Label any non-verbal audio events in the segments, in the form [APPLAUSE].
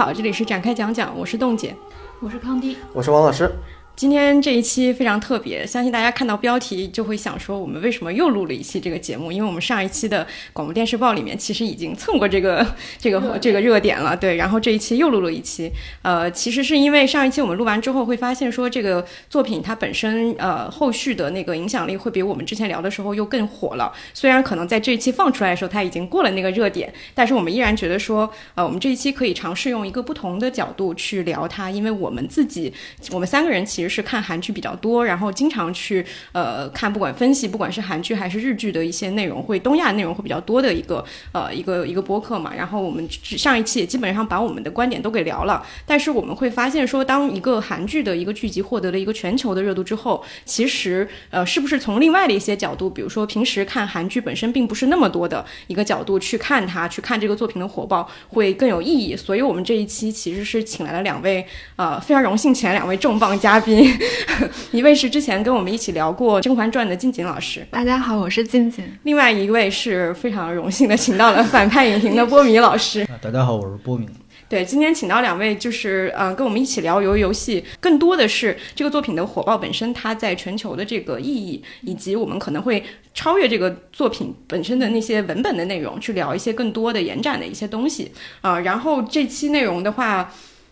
家好，这里是展开讲讲，我是冻姐，我是康迪，我是王老师。今天这一期非常特别，相信大家看到标题就会想说，我们为什么又录了一期这个节目？因为我们上一期的广播电视报里面其实已经蹭过这个 [LAUGHS] 这个这个热点了，对。然后这一期又录了一期，呃，其实是因为上一期我们录完之后会发现说，这个作品它本身呃后续的那个影响力会比我们之前聊的时候又更火了。虽然可能在这一期放出来的时候它已经过了那个热点，但是我们依然觉得说，呃，我们这一期可以尝试用一个不同的角度去聊它，因为我们自己我们三个人其实是看韩剧比较。多，然后经常去呃看，不管分析，不管是韩剧还是日剧的一些内容，会东亚内容会比较多的一个呃一个一个播客嘛。然后我们上一期也基本上把我们的观点都给聊了。但是我们会发现说，当一个韩剧的一个剧集获得了一个全球的热度之后，其实呃是不是从另外的一些角度，比如说平时看韩剧本身并不是那么多的一个角度去看它，去看这个作品的火爆会更有意义。所以我们这一期其实是请来了两位呃非常荣幸请来两位重磅嘉宾。[LAUGHS] 一位是之前跟我们一起聊过《甄嬛传》的静静老师，大家好，我是静静。另外一位是非常荣幸的，请到了反派影评的波米老师。大家好，我是波米。[LAUGHS] 对，今天请到两位，就是呃，跟我们一起聊《鱿鱼游戏》，更多的是这个作品的火爆本身，它在全球的这个意义，以及我们可能会超越这个作品本身的那些文本的内容，去聊一些更多的延展的一些东西啊。然后这期内容的话。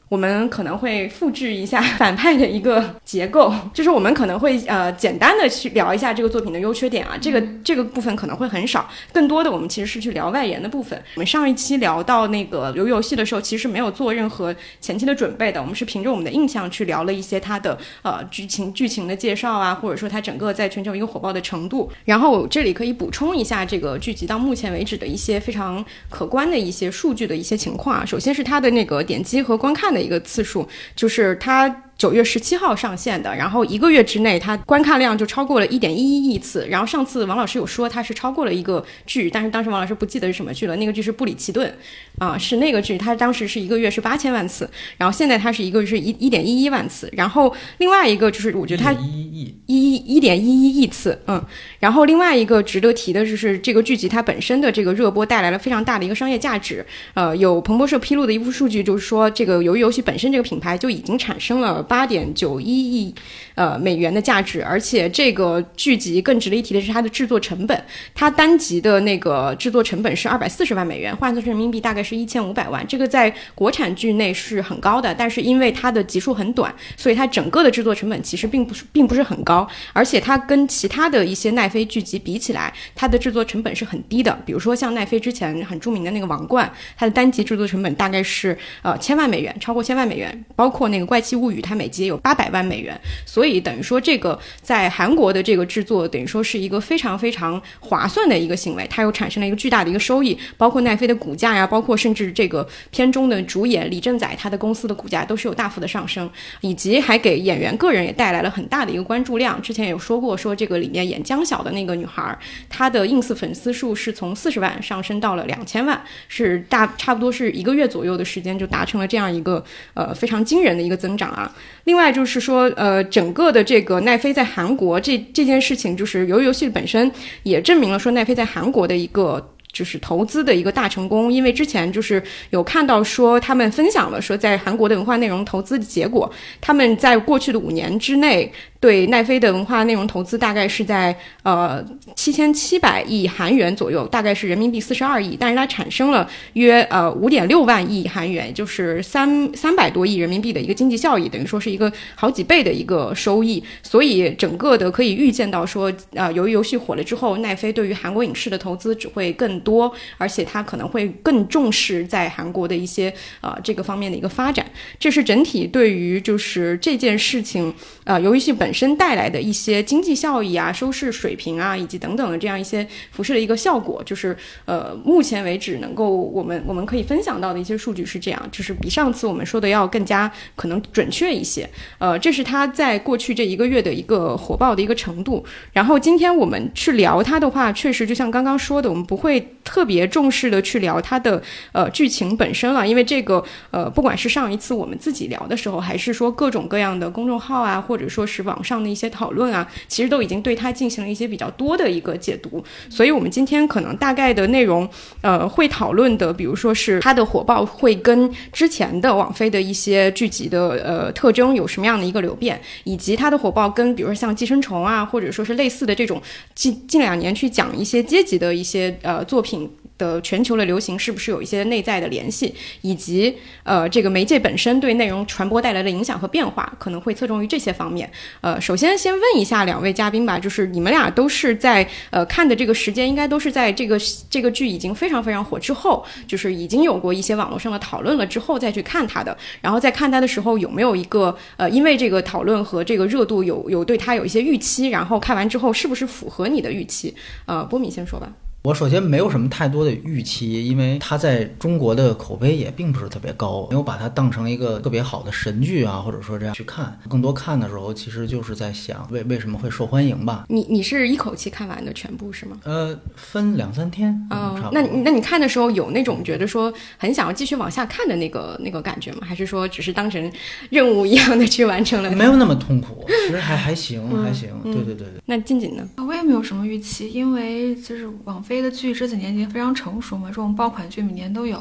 我们可能会复制一下 [LAUGHS] 反派的一个结构，就是我们可能会呃简单的去聊一下这个作品的优缺点啊，这个这个部分可能会很少，更多的我们其实是去聊外延的部分。我们上一期聊到那个游游戏的时候，其实没有做任何前期的准备的，我们是凭着我们的印象去聊了一些它的呃剧情剧情的介绍啊，或者说它整个在全球一个火爆的程度。然后这里可以补充一下这个剧集到目前为止的一些非常可观的一些数据的一些情况啊，首先是它的那个点击和观看的。一个次数，就是他。九月十七号上线的，然后一个月之内，它观看量就超过了一点一一亿次。然后上次王老师有说它是超过了一个剧，但是当时王老师不记得是什么剧了。那个剧是布里奇顿，啊，是那个剧，它当时是一个月是八千万次，然后现在它是一个是一一点一一万次。然后另外一个就是我觉得它一亿一一点一一亿次，嗯。然后另外一个值得提的就是这个剧集它本身的这个热播带来了非常大的一个商业价值。呃，有彭博社披露的一部数据就是说，这个鱿鱼游戏本身这个品牌就已经产生了。八点九一亿，呃，美元的价值，而且这个剧集更值得一提的是它的制作成本，它单集的那个制作成本是二百四十万美元，换算成人民币大概是一千五百万，这个在国产剧内是很高的，但是因为它的集数很短，所以它整个的制作成本其实并不是并不是很高，而且它跟其他的一些奈飞剧集比起来，它的制作成本是很低的，比如说像奈飞之前很著名的那个《王冠》，它的单集制作成本大概是呃千万美元，超过千万美元，包括那个《怪奇物语》，它。每集有八百万美元，所以等于说这个在韩国的这个制作，等于说是一个非常非常划算的一个行为，它又产生了一个巨大的一个收益，包括奈飞的股价呀，包括甚至这个片中的主演李正宰他的公司的股价都是有大幅的上升，以及还给演员个人也带来了很大的一个关注量。之前有说过，说这个里面演江晓的那个女孩，她的 ins 粉丝数是从四十万上升到了两千万，是大差不多是一个月左右的时间就达成了这样一个呃非常惊人的一个增长啊。另外就是说，呃，整个的这个奈飞在韩国这这件事情，就是由于游戏本身也证明了说奈飞在韩国的一个就是投资的一个大成功。因为之前就是有看到说他们分享了说在韩国的文化内容投资的结果，他们在过去的五年之内。对奈飞的文化内容投资大概是在呃七千七百亿韩元左右，大概是人民币四十二亿，但是它产生了约呃五点六万亿韩元，就是三三百多亿人民币的一个经济效益，等于说是一个好几倍的一个收益。所以整个的可以预见到说，呃，由于游戏火了之后，奈飞对于韩国影视的投资只会更多，而且它可能会更重视在韩国的一些呃这个方面的一个发展。这是整体对于就是这件事情，呃，游戏本。身带来的一些经济效益啊、收视水平啊，以及等等的这样一些辐射的一个效果，就是呃，目前为止能够我们我们可以分享到的一些数据是这样，就是比上次我们说的要更加可能准确一些。呃，这是它在过去这一个月的一个火爆的一个程度。然后今天我们去聊它的话，确实就像刚刚说的，我们不会特别重视的去聊它的呃剧情本身了，因为这个呃，不管是上一次我们自己聊的时候，还是说各种各样的公众号啊，或或者说是。网上的一些讨论啊，其实都已经对它进行了一些比较多的一个解读。所以我们今天可能大概的内容，呃，会讨论的，比如说是它的火爆会跟之前的网飞的一些剧集的呃特征有什么样的一个流变，以及它的火爆跟比如说像寄生虫啊，或者说是类似的这种近近两年去讲一些阶级的一些呃作品。的全球的流行是不是有一些内在的联系，以及呃这个媒介本身对内容传播带来的影响和变化，可能会侧重于这些方面。呃，首先先问一下两位嘉宾吧，就是你们俩都是在呃看的这个时间，应该都是在这个这个剧已经非常非常火之后，就是已经有过一些网络上的讨论了之后再去看它的。然后在看它的时候，有没有一个呃因为这个讨论和这个热度有有对它有一些预期，然后看完之后是不是符合你的预期？呃，波米先说吧。我首先没有什么太多的预期，因为它在中国的口碑也并不是特别高，没有把它当成一个特别好的神剧啊，或者说这样去看。更多看的时候，其实就是在想为为什么会受欢迎吧。你你是一口气看完的全部是吗？呃，分两三天。嗯，那那你看的时候有那种觉得说很想要继续往下看的那个那个感觉吗？还是说只是当成任务一样的去完成了？没有那么痛苦，其实还还行，还行。对对对对。那静静呢？我也没有什么预期，因为就是网飞的剧这几年已经非常成熟嘛，这种爆款剧每年都有，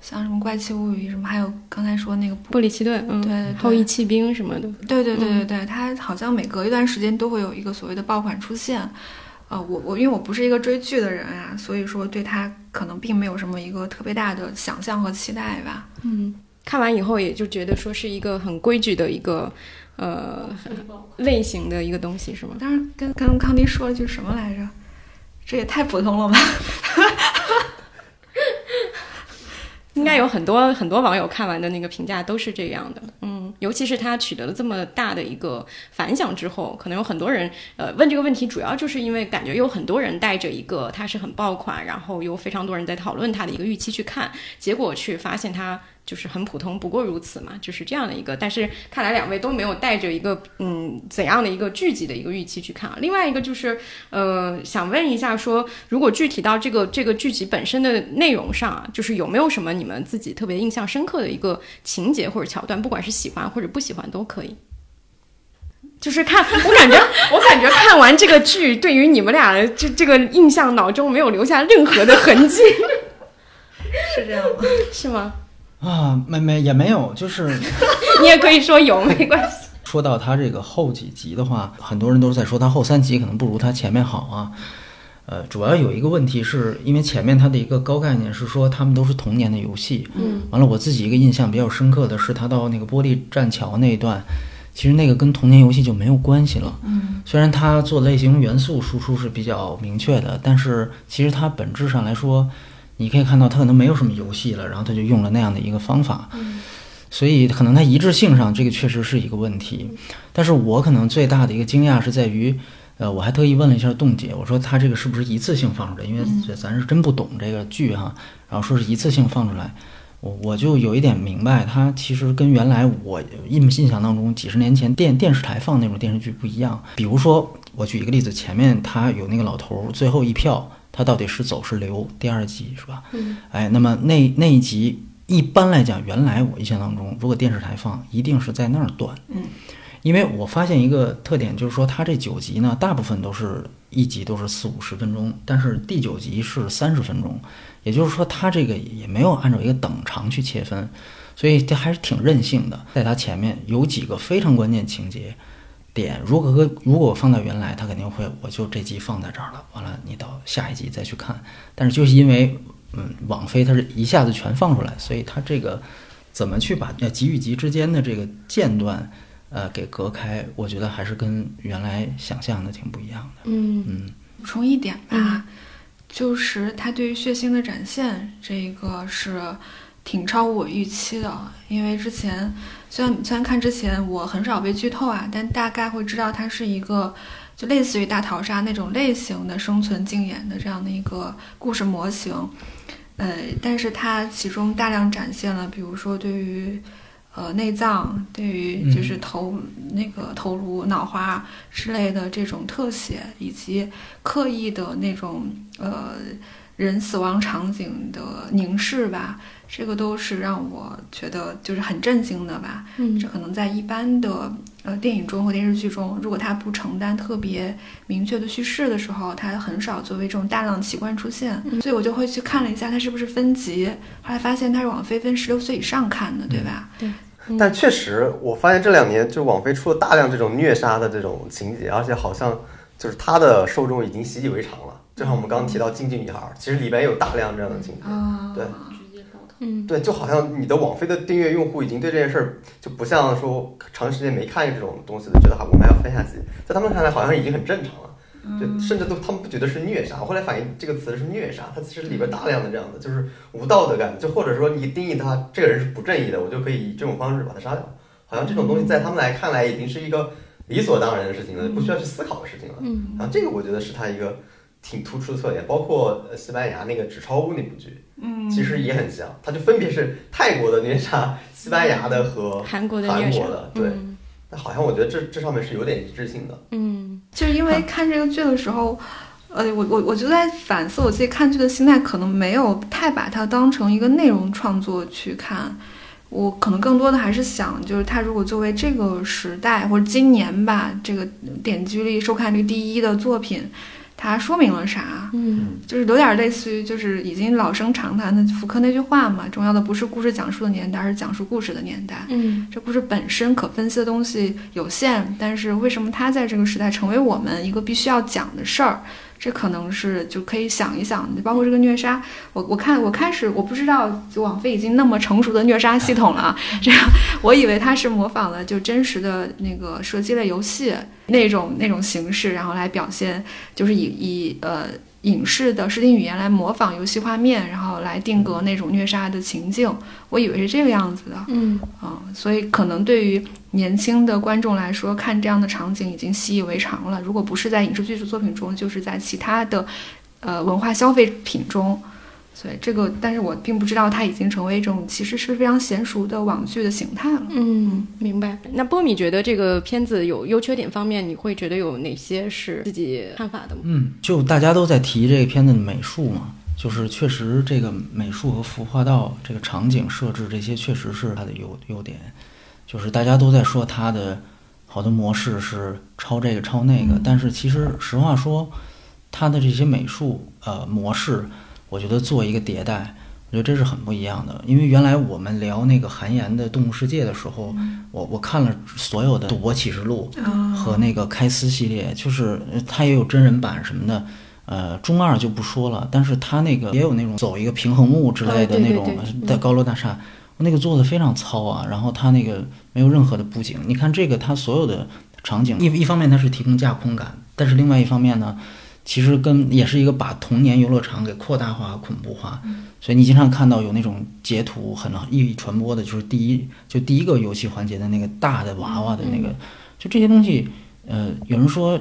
像什么《怪奇物语》什么，还有刚才说那个《布里奇顿》，对对，后羿弃兵什么的，对对对对对，它好像每隔一段时间都会有一个所谓的爆款出现。呃，我我因为我不是一个追剧的人啊，所以说对它可能并没有什么一个特别大的想象和期待吧。嗯，看完以后也就觉得说是一个很规矩的一个呃类型的一个东西，是吗？当时跟跟康迪说了句什么来着？这也太普通了吧！[LAUGHS] 应该有很多很多网友看完的那个评价都是这样的，嗯，尤其是他取得了这么大的一个反响之后，可能有很多人呃问这个问题，主要就是因为感觉有很多人带着一个它是很爆款，然后有非常多人在讨论它的一个预期去看，结果去发现它。就是很普通，不过如此嘛，就是这样的一个。但是看来两位都没有带着一个嗯怎样的一个剧集的一个预期去看啊。另外一个就是，呃，想问一下，说如果具体到这个这个剧集本身的内容上啊，就是有没有什么你们自己特别印象深刻的一个情节或者桥段，不管是喜欢或者不喜欢都可以。就是看我感觉，我感觉看完这个剧，对于你们俩这这个印象脑中没有留下任何的痕迹，[LAUGHS] 是这样吗？[LAUGHS] 是吗？啊，没没也没有，就是 [LAUGHS] 你也可以说有，没关系。说到他这个后几集的话，很多人都是在说他后三集可能不如他前面好啊。呃，主要有一个问题是因为前面他的一个高概念是说他们都是童年的游戏，嗯，完了我自己一个印象比较深刻的是他到那个玻璃栈桥那一段，其实那个跟童年游戏就没有关系了，嗯，虽然他做类型元素输出是比较明确的，但是其实它本质上来说。你可以看到，他可能没有什么游戏了，然后他就用了那样的一个方法，所以可能它一致性上，这个确实是一个问题。但是我可能最大的一个惊讶是在于，呃，我还特意问了一下冻姐，我说他这个是不是一次性放出来？因为咱是真不懂这个剧哈，然后说是一次性放出来，我我就有一点明白，它其实跟原来我印印象当中几十年前电电视台放那种电视剧不一样。比如说，我举一个例子，前面他有那个老头最后一票。他到底是走是留？第二集是吧？嗯，哎，那么那那一集一般来讲，原来我印象当中，如果电视台放，一定是在那儿断。嗯，因为我发现一个特点，就是说它这九集呢，大部分都是一集都是四五十分钟，但是第九集是三十分钟，也就是说它这个也没有按照一个等长去切分，所以这还是挺任性的。在它前面有几个非常关键情节。点如果如果放到原来，他肯定会，我就这集放在这儿了，完了你到下一集再去看。但是就是因为，嗯，网飞它是一下子全放出来，所以它这个怎么去把集与集之间的这个间断，呃，给隔开，我觉得还是跟原来想象的挺不一样的。嗯嗯，补充一点吧，就是它对于血腥的展现，这个是。挺超乎我预期的，因为之前虽然虽然看之前我很少被剧透啊，但大概会知道它是一个就类似于大逃杀那种类型的生存竞演的这样的一个故事模型，呃，但是它其中大量展现了，比如说对于呃内脏，对于就是头那个头颅、脑花之类的这种特写，以及刻意的那种呃。人死亡场景的凝视吧，这个都是让我觉得就是很震惊的吧。嗯这可能在一般的呃电影中和电视剧中，如果它不承担特别明确的叙事的时候，它很少作为这种大量的奇观出现。所以我就会去看了一下它是不是分级，后来发现它是网飞分十六岁以上看的，对吧？对但确实，我发现这两年就网飞出了大量这种虐杀的这种情节，而且好像就是它的受众已经习以为常了。就像我们刚刚提到《经济女孩》，其实里边有大量这样的情节。啊，对嗯。对，就好像你的网飞的订阅用户已经对这件事儿就不像说长时间没看这种东西的，觉得哈我们还要分下去，在他们看来好像已经很正常了。就甚至都他们不觉得是虐杀，我后来反映这个词是虐杀，它其实里边大量的这样的就是无道德感，就或者说你定义他这个人是不正义的，我就可以以这种方式把他杀掉，好像这种东西在他们来看来已经是一个理所当然的事情了，不需要去思考的事情了。嗯。然后这个我觉得是他一个挺突出的特点，包括呃西班牙那个《纸钞屋》那部剧，嗯，其实也很像，它就分别是泰国的虐杀、西班牙的和韩国的韩国的，对。嗯那好像我觉得这这上面是有点一致性的。嗯就是因为 [LAUGHS] 看这个剧的时候，呃，我我我就在反思我自己看剧的心态，可能没有太把它当成一个内容创作去看。我可能更多的还是想，就是它如果作为这个时代或者今年吧，这个点击率、收看率第一的作品，它说明了啥？嗯就是有点类似于，就是已经老生常谈的福柯那句话嘛，重要的不是故事讲述的年代，而是讲述故事的年代。嗯这故事本身可分析的东西有限，但是为什么它在这个时代成为我们一个必须要讲的事儿？这可能是就可以想一想，包括这个虐杀，我我看我开始我不知道，就网飞已经那么成熟的虐杀系统了，这样我以为它是模仿了就真实的那个射击类游戏那种那种形式，然后来表现，就是以以呃影视的视听语言来模仿游戏画面，然后来定格那种虐杀的情境，我以为是这个样子的。嗯啊、所以可能对于年轻的观众来说，看这样的场景已经习以为常了。如果不是在影视剧作品中，就是在其他的呃文化消费品中。所以这个，但是我并不知道它已经成为一种其实是非常娴熟的网剧的形态了。嗯，明白。那波米觉得这个片子有优缺点方面，你会觉得有哪些是自己看法的吗？嗯，就大家都在提这个片子的美术嘛，就是确实这个美术和服化道、这个场景设置这些确实是它的优优点，就是大家都在说它的好多模式是抄这个抄那个，但是其实实话说，它的这些美术呃模式，我觉得做一个迭代。我觉得这是很不一样的，因为原来我们聊那个韩延的《动物世界》的时候，我我看了所有的《赌博启示录》和那个开司系列，就是呃它也有真人版什么的，呃，中二就不说了，但是它那个也有那种走一个平衡木之类的那种对在高楼大厦，那个做的非常糙啊，然后它那个没有任何的布景，你看这个它所有的场景，一一方面它是提供架空感，但是另外一方面呢，其实跟也是一个把童年游乐场给扩大化、恐怖化，所以你经常看到有那种截图很易传播的，就是第一就第一个游戏环节的那个大的娃娃的那个，就这些东西，呃，有人说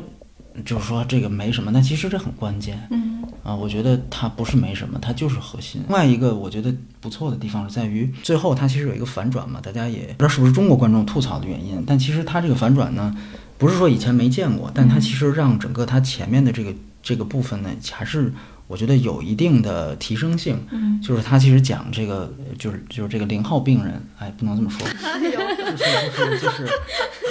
就是说这个没什么，但其实这很关键。嗯啊，我觉得它不是没什么，它就是核心。另外一个我觉得不错的地方是在于，最后它其实有一个反转嘛，大家也不知道是不是中国观众吐槽的原因，但其实它这个反转呢，不是说以前没见过，但它其实让整个它前面的这个这个部分呢，还是我觉得有一定的提升性。嗯，就是他其实讲这个，就是就是这个零号病人，哎，不能这么说，[LAUGHS] 就是就是就是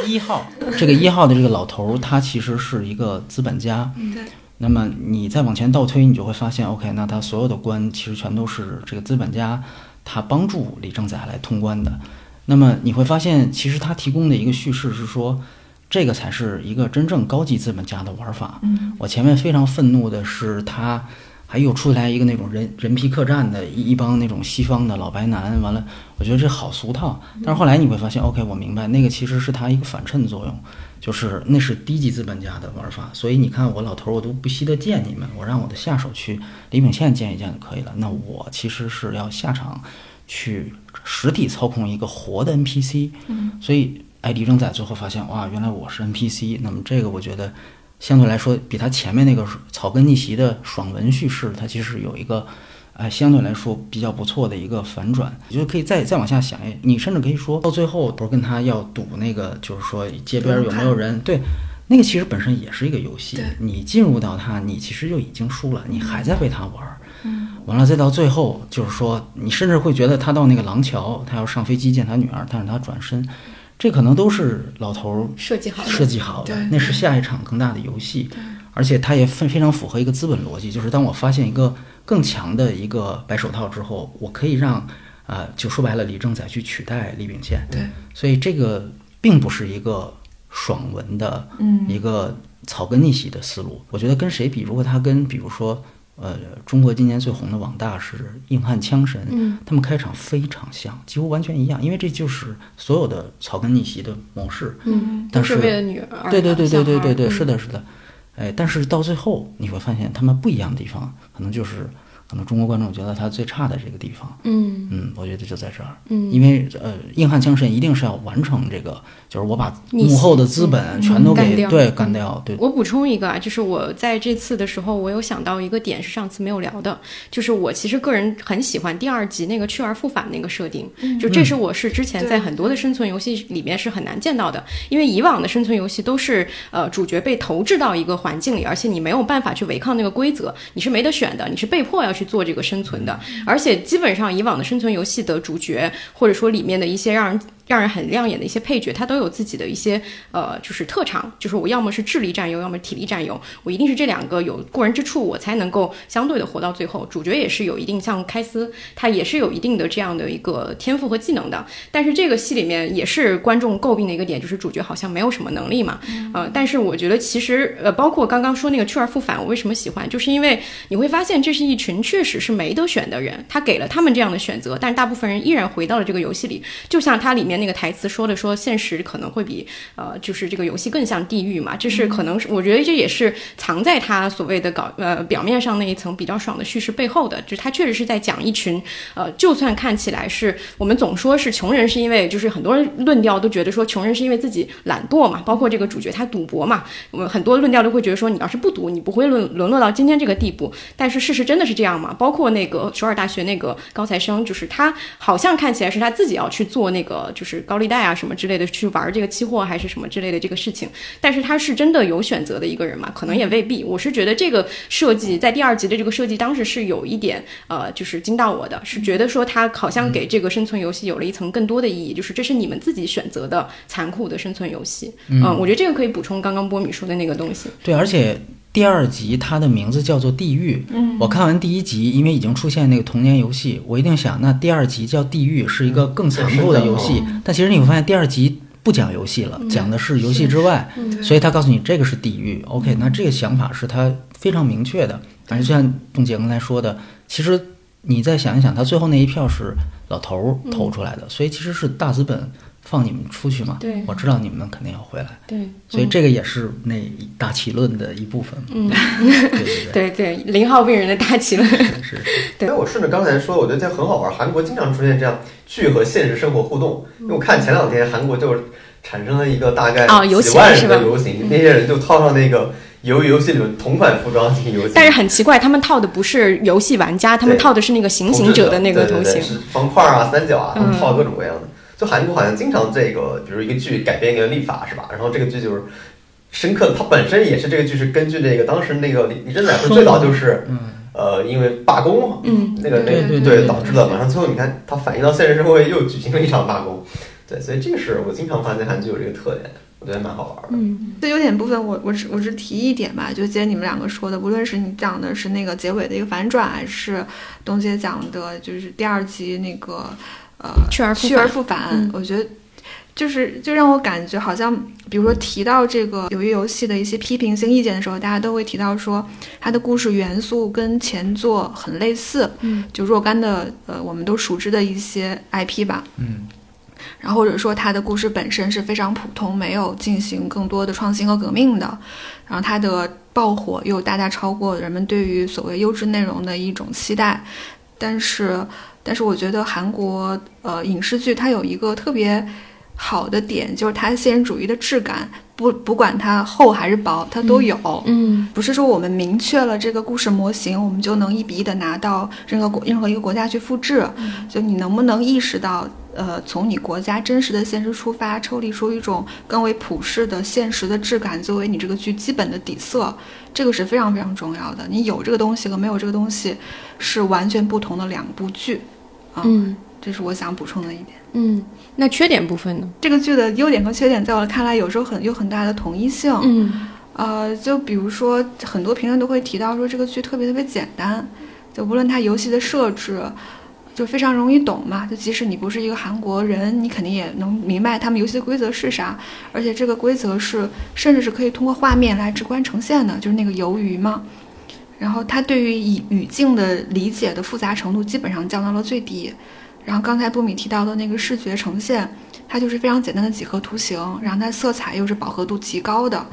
一号，这个一号的这个老头儿，他其实是一个资本家，对，那么你再往前倒推，你就会发现，OK，那他所有的关其实全都是这个资本家他帮助李正宰来通关的。那么你会发现，其实他提供的一个叙事是说，这个才是一个真正高级资本家的玩法。嗯我前面非常愤怒的是他。还又出来一个那种人人皮客栈的一一帮那种西方的老白男，完了，我觉得这好俗套。但是后来你会发现，OK，我明白那个其实是他一个反衬作用，就是那是低级资本家的玩法。所以你看，我老头儿我都不惜得见你们，我让我的下手去李秉宪见一见就可以了。那我其实是要下场去实体操控一个活的 NPC。嗯所以哎，李正在最后发现，哇，原来我是 NPC。那么这个我觉得相对来说，比他前面那个草根逆袭的爽文叙事，它其实有一个，哎，相对来说比较不错的一个反转。我觉得可以再再往下想，哎，你甚至可以说到最后，不是跟他要赌那个，就是说街边有没有人？对，那个其实本身也是一个游戏，你进入到它，你其实就已经输了，你还在为他玩儿。嗯完了再到最后，就是说你甚至会觉得他到那个廊桥，他要上飞机见他女儿，但是他转身，这可能都是老头儿设计好的，设计好的，那是下一场更大的游戏，而且它也非非常符合一个资本逻辑，就是当我发现一个更强的一个白手套之后，我可以让啊、就说白了，李正宰去取代李秉宪，对，所以这个并不是一个爽文的嗯一个草根逆袭的思路。我觉得跟谁比，如果他跟比如说呃中国今年最红的网大是硬汉枪神，嗯，他们开场非常像，几乎完全一样，因为这就是所有的草根逆袭的模式。嗯，但是为了女儿，对对对对对对对，是，的，是的，哎，但是到最后你会发现他们不一样的地方，可能就是可能中国观众觉得他最差的这个地方，嗯。嗯，我觉得就在这儿，嗯，因为呃，硬汉精神一定是要完成这个，就是我把幕后的资本全都干掉给对嗯干掉，对，我补充一个啊，就是我在这次的时候，我有想到一个点是上次没有聊的，就是我其实个人很喜欢第二集那个去而复返那个设定，就这是我是之前在很多的生存游戏里面是很难见到的，因为以往的生存游戏都是呃主角被投掷到一个环境里，而且你没有办法去违抗那个规则，你是没得选的，你是被迫要去做这个生存的，而且基本上以往的生存游戏的主角或者说里面的一些让人让人很亮眼的一些配角，他都有自己的一些呃，就是特长，就是我要么是智力占优，要么体力占优，我一定是这两个有过人之处，我才能够相对的活到最后。主角也是有一定，像开司，他也是有一定的这样的一个天赋和技能的。但是这个戏里面也是观众诟病的一个点，就是主角好像没有什么能力嘛，呃，但是我觉得其实呃，包括刚刚说那个去而复返，我为什么喜欢，就是因为你会发现这是一群确实是没得选的人，他给了他们这样的选择，但是大部分人依然回到了这个游戏里，就像它里面那个台词说的，说现实可能会比呃，就是这个游戏更像地狱嘛，这是可能是我觉得这也是藏在他所谓的搞呃表面上那一层比较爽的叙事背后的，就是他确实是在讲一群呃，就算看起来是我们总说是穷人，是因为就是很多人论调都觉得说穷人是因为自己懒惰嘛，包括这个主角他赌博嘛，我们很多论调都会觉得说你要是不赌，你不会沦沦落到今天这个地步。但是事实真的是这样吗？包括那个首尔大学那个高材生，就是他好像看起来是他自己要去做那个就是高利贷啊什么之类的，去玩这个期货还是什么之类的这个事情。但是他是真的有选择的一个人嘛？可能也未必。我是觉得这个设计在第二集的这个设计，当时是有一点呃，就是惊到我的，是觉得说他好像给这个生存游戏有了一层更多的意义，就是这是你们自己选择的残酷的生存游戏。嗯，我觉得这个可以补充刚刚波米说的那个东西。对，而且第二集它的名字叫做《地狱》。嗯，我看完第一集，因为已经出现那个童年游戏，我一定想，那第二集叫《地狱》是一个更残酷的游戏。但其实你会发现，第二集不讲游戏了，讲的是游戏之外，所以他告诉你这个是地狱。OK，那这个想法是他非常明确的。反正就像东姐刚才说的，其实你再想一想，他最后那一票是老头儿投出来的，所以其实是大资本放你们出去嘛。对我知道你们肯定要回来。对，所以这个也是那一大起论的一部分。嗯，对对对 [LAUGHS] 对，零号病人的大奇论。是，是。因为我顺着刚才说，我觉得这很好玩。韩国经常出现这样剧和现实生活互动。因为我看前两天韩国就是产生了一个大概啊游几万人行是吧的游行，那些人就套上那个游游戏里的同款服装进行游行。但是很奇怪，他们套的不是游戏玩家，他们套的是那个行刑者的那个头型对对对。是方块啊、三角啊，他们嗯套各种各样的。就韩国好像经常这个，比如一个剧改编一个立法是吧？然后这个剧就是深刻的，它本身也是这个剧是根据那个当时那个李李正宰不是最早就是呃因为罢工，嗯那个那个对导致了马上最后你看它反映到现实社会又举行了一场罢工，对，所以这个是我经常发现韩剧有这个特点，我觉得蛮好玩的。嗯这优点部分我我只我只提一点吧，就接你们两个说的，无论是你讲的是那个结尾的一个反转，还是东姐讲的就是第二集那个呃去而复去而返复返，嗯。我觉得。就是就让我感觉好像，比如说提到这个鱿鱼游戏的一些批评性意见的时候，大家都会提到说它的故事元素跟前作很类似，嗯，就若干的呃我们都熟知的一些 IP 吧，嗯，然后或者说它的故事本身是非常普通，没有进行更多的创新和革命的，然后它的爆火又大大超过人们对于所谓优质内容的一种期待，但是但是我觉得韩国呃影视剧它有一个特别好的点，就是它现实主义的质感不不管它厚还是薄，它都有。嗯不是说我们明确了这个故事模型，我们就能一比一的拿到任何国任何一个国家去复制。就你能不能意识到，呃，从你国家真实的现实出发，抽离出一种更为普世的现实的质感，作为你这个剧基本的底色，这个是非常非常重要的。你有这个东西和没有这个东西是完全不同的两部剧。啊，嗯这是我想补充的一点。嗯，那缺点部分呢？这个剧的优点和缺点，在我看来，有时候很有很大的统一性。嗯呃，就比如说，很多评论都会提到说这个剧特别特别简单，就无论它游戏的设置，就非常容易懂嘛。就即使你不是一个韩国人，你肯定也能明白他们游戏的规则是啥。而且这个规则是甚至是可以通过画面来直观呈现的，就是那个鱿鱼嘛。然后他对于语语境的理解的复杂程度基本上降到了最低。然后刚才波米提到的那个视觉呈现，它就是非常简单的几何图形，然后它色彩又是饱和度极高的，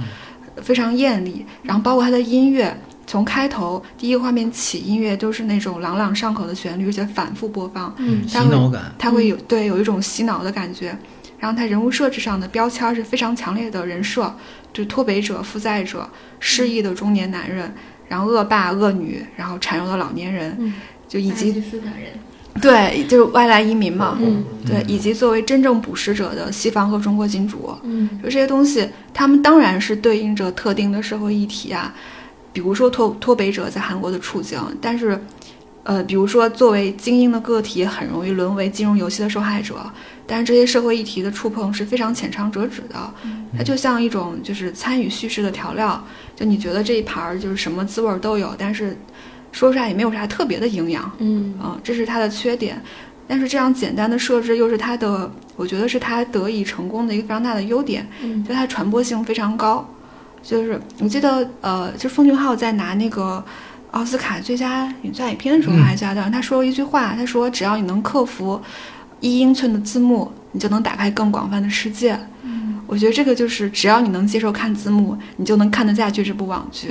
非常艳丽。然后包括它的音乐，从开头第一个画面起，音乐都是那种朗朗上口的旋律，而且反复播放，嗯洗脑感，它会有对有一种洗脑的感觉。然后它人物设置上的标签儿是非常强烈的人设，就是脱北者、负债者、失意的中年男人，然后恶霸、恶女，然后缠绕的老年人，嗯。就以及斯坦人，对，就是外来移民嘛，嗯。对，以及作为真正捕食者的西方和中国金主，嗯。就这些东西，他们当然是对应着特定的社会议题啊，比如说脱脱北者在韩国的处境，但是，呃，比如说作为精英的个体，很容易沦为金融游戏的受害者，但是这些社会议题的触碰是非常浅尝辄止的，它就像一种就是参与叙事的调料，就你觉得这一盘儿就是什么滋味儿都有，但是说出来也没有啥特别的营养，嗯啊，这是它的缺点。但是这样简单的设置又是它的，我觉得是它得以成功的一个非常大的优点，嗯就它传播性非常高。就是我记得，呃，就奉俊昊在拿那个奥斯卡最佳影像影片的时候嗯还加的，他说过一句话，他说只要你能克服一英寸的字幕，你就能打开更广泛的世界。嗯我觉得这个就是只要你能接受看字幕，你就能看得下去这部网剧。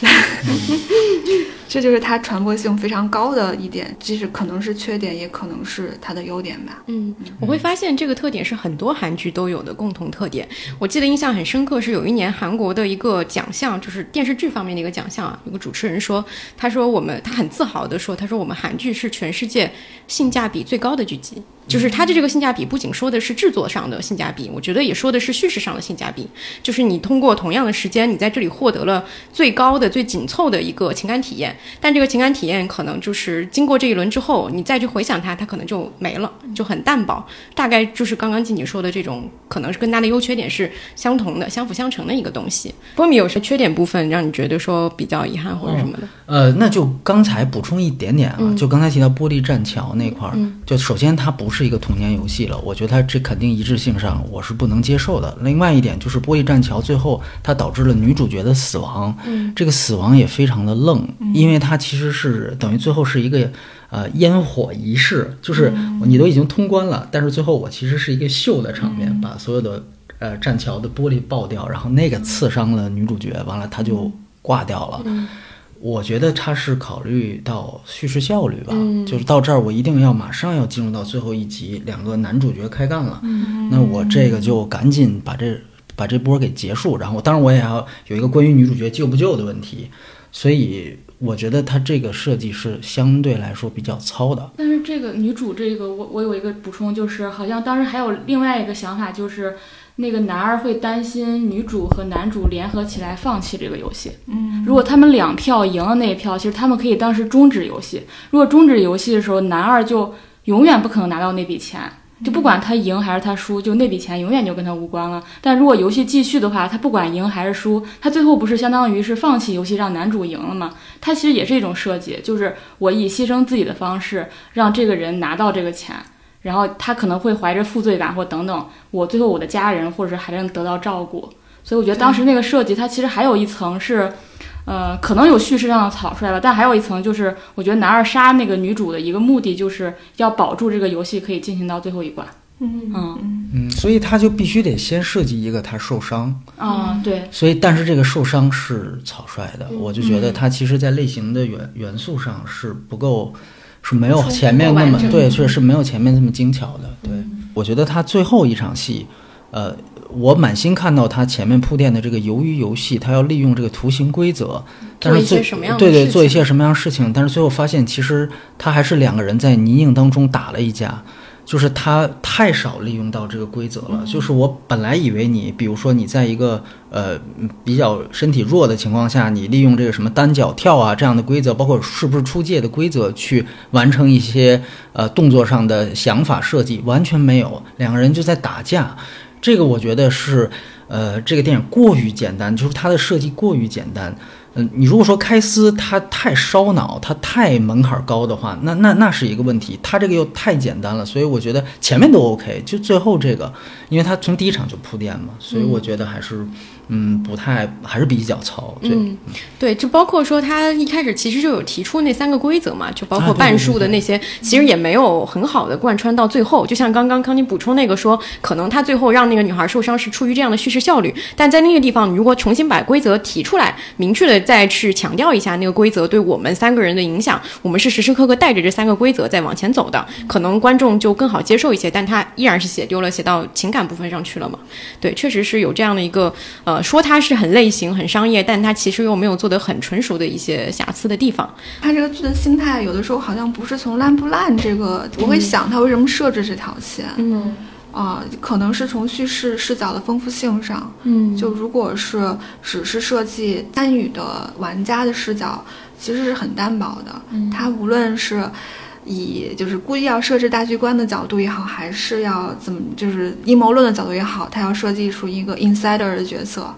[LAUGHS] 这就是它传播性非常高的一点，即使可能是缺点，也可能是它的优点吧。嗯，我会发现这个特点是很多韩剧都有的共同特点。我记得印象很深刻，是有一年韩国的一个奖项，就是电视剧方面的一个奖项啊。有个主持人说，他说我们他很自豪的说，他说我们韩剧是全世界性价比最高的剧集。就是它的这个性价比，不仅说的是制作上的性价比，我觉得也说的是叙事上的性价比。就是你通过同样的时间，你在这里获得了最高的、最紧凑的一个情感体验，但这个情感体验可能就是经过这一轮之后，你再去回想它，它可能就没了，就很淡薄。大概就是刚刚静姐说的这种，可能是跟它的优缺点是相同的、相辅相成的一个东西。波米有什么缺点部分让你觉得说比较遗憾或者什么的？呃，那就刚才补充一点点啊，嗯就刚才提到玻璃栈桥那块儿，嗯就首先它不是一个童年游戏了，我觉得它这肯定一致性上我是不能接受的。另外一点就是玻璃栈桥最后它导致了女主角的死亡，嗯这个死亡也非常的愣，因为它其实是等于最后是一个呃烟火仪式，就是你都已经通关了，但是最后我其实是一个秀的场面，把所有的呃栈桥的玻璃爆掉，然后那个刺伤了女主角，完了她就挂掉了。嗯。我觉得他是考虑到叙事效率吧，嗯。就是到这儿我一定要马上要进入到最后一集，两个男主角开干了，嗯。那我这个就赶紧把这把这波给结束，然后当然我也要有一个关于女主角救不救的问题，所以我觉得他这个设计是相对来说比较糙的。但是这个女主这个，我我有一个补充，就是好像当时还有另外一个想法，就是那个男二会担心女主和男主联合起来放弃这个游戏。嗯，如果他们两票赢了那一票，其实他们可以当时终止游戏。如果终止游戏的时候，男二就永远不可能拿到那笔钱，就不管他赢还是他输，就那笔钱永远就跟他无关了。但如果游戏继续的话，他不管赢还是输，他最后不是相当于是放弃游戏让男主赢了吗？他其实也是一种设计，就是我以牺牲自己的方式让这个人拿到这个钱。然后他可能会怀着负罪感或等等，我最后我的家人或者是还能得到照顾，所以我觉得当时那个设计，它其实还有一层是，呃，可能有叙事上的草率了，但还有一层就是，我觉得男二杀那个女主的一个目的，就是要保住这个游戏可以进行到最后一关。嗯嗯。嗯，所以他就必须得先设计一个他受伤，啊、对，所以但是这个受伤是草率的，嗯。我就觉得他其实在类型的元元素上是不够，是没有前面那么对，确实，是是没有前面那么精巧的。对，嗯。我觉得他最后一场戏，呃，我满心看到他前面铺垫的这个鱿鱼游戏，他要利用这个图形规则，但是最做一些什么样的对对做一些什么样的事情，但是最后发现其实他还是两个人在泥泞当中打了一架。就是他太少利用到这个规则了。就是我本来以为你，比如说你在一个呃比较身体弱的情况下，你利用这个什么单脚跳啊这样的规则，包括是不是出界的规则去完成一些呃动作上的想法设计，完全没有。两个人就在打架，这个我觉得是呃这个电影过于简单，就是它的设计过于简单。嗯，你如果说开司他太烧脑，他太门槛高的话，那那那是一个问题。他这个又太简单了，所以我觉得前面都 OK，就最后这个，因为它从第一场就铺垫嘛，所以我觉得还是不太还是比较糙。对，嗯，对，就包括说他一开始其实就有提出那三个规则嘛，就包括半数的那些，其实也没有很好的贯穿到最后。就像刚刚康妮补充那个说，可能他最后让那个女孩受伤是出于这样的叙事效率，但在那个地方，你如果重新把规则提出来，明确的再去强调一下那个规则对我们三个人的影响，我们是时时刻刻带着这三个规则在往前走的，可能观众就更好接受一些。但他依然是写丢了，写到情感部分上去了嘛。对，确实是有这样的一个呃，说它是很类型、很商业，但它其实又没有做得很纯熟的一些瑕疵的地方。它这个剧的心态，有的时候好像不是从烂不烂这个，我会想它为什么设置这条线。嗯。啊、可能是从叙事视角的丰富性上，嗯。就如果是只是设计参与的玩家的视角，其实是很单薄的。嗯。它无论是以就是故意要设置大局观的角度也好，还是要怎么就是阴谋论的角度也好，他要设计出一个 insider 的角色。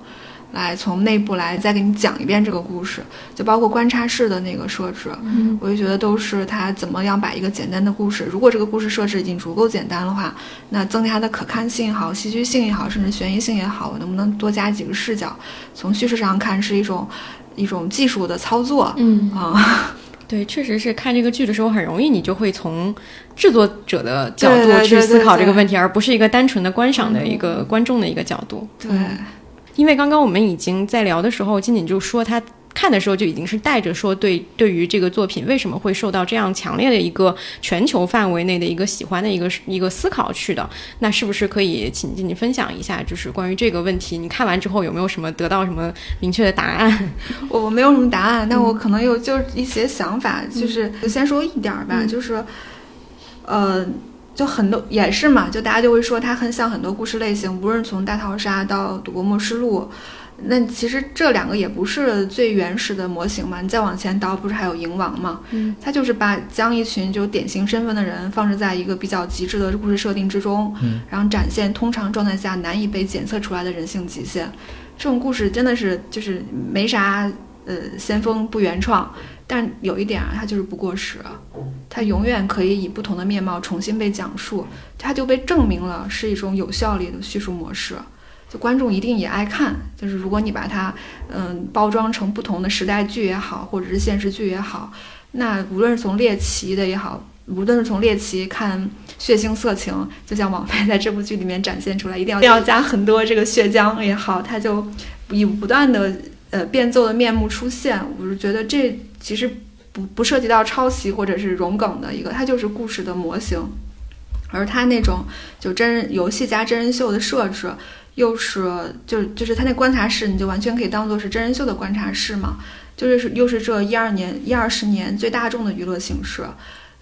来从内部来再给你讲一遍这个故事，就包括观察室的那个设置，嗯我就觉得都是他怎么样把一个简单的故事，如果这个故事设置已经足够简单的话，那增加它的可看性也好，戏剧性也好，甚至悬疑性也好，我能不能多加几个视角？从叙事上看是一种一种技术的操作嗯，啊、对，确实是看这个剧的时候，很容易你就会从制作者的角度去思考这个问题，而不是一个单纯的观赏的一个观众的一个角度。对，因为刚刚我们已经在聊的时候，金锦就说他看的时候就已经是带着说对对于这个作品为什么会受到这样强烈的一个全球范围内的一个喜欢的一个一个思考去的。那是不是可以请进你分享一下，就是关于这个问题，你看完之后有没有什么得到什么明确的答案？我 [LAUGHS] 我没有什么答案，但我可能有就是一些想法，就是就先说一点儿吧，嗯就是，呃，就很多也是嘛，就大家就会说它很像很多故事类型，无论从大逃杀到赌博默示录。那其实这两个也不是最原始的模型嘛，你再往前倒，不是还有蝇王嘛？嗯，它就是把将一群就典型身份的人放置在一个比较极致的故事设定之中，嗯然后展现通常状态下难以被检测出来的人性极限。这种故事真的是就是没啥呃先锋不原创，但有一点啊，它就是不过时，它永远可以以不同的面貌重新被讲述，它就被证明了是一种有效率的叙述模式。就观众一定也爱看，就是如果你把它嗯包装成不同的时代剧也好，或者是现实剧也好，那无论是从猎奇的也好，无论是从猎奇看血腥色情，就像网飞在这部剧里面展现出来，一定要要加很多这个血浆也好，它就以不断的呃变奏的面目出现。我是觉得这其实不不涉及到抄袭或者是融梗的一个，它就是故事的模型。而它那种就真人游戏加真人秀的设置，又是就是就是它那观察室，你就完全可以当做是真人秀的观察室嘛，就是又是这一二年一二十年最大众的娱乐形式。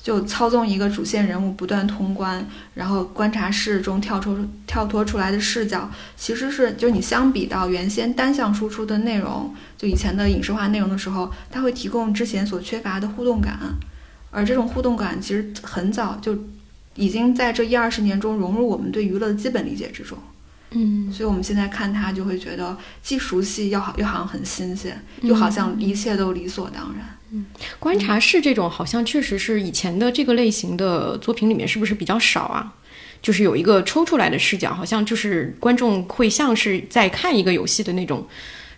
就操纵一个主线人物不断通关，然后观察室中跳出跳脱出来的视角，其实是就是你相比到原先单向输出的内容，就以前的影视化内容的时候，它会提供之前所缺乏的互动感，而这种互动感其实很早就已经在这一二十年中融入我们对娱乐的基本理解之中。嗯所以我们现在看它就会觉得既熟悉又好，又好像很新鲜，又好像一切都理所当然。嗯观察室这种好像确实是以前的这个类型的作品里面是不是比较少啊？就是有一个抽出来的视角，好像就是观众会像是在看一个游戏的那种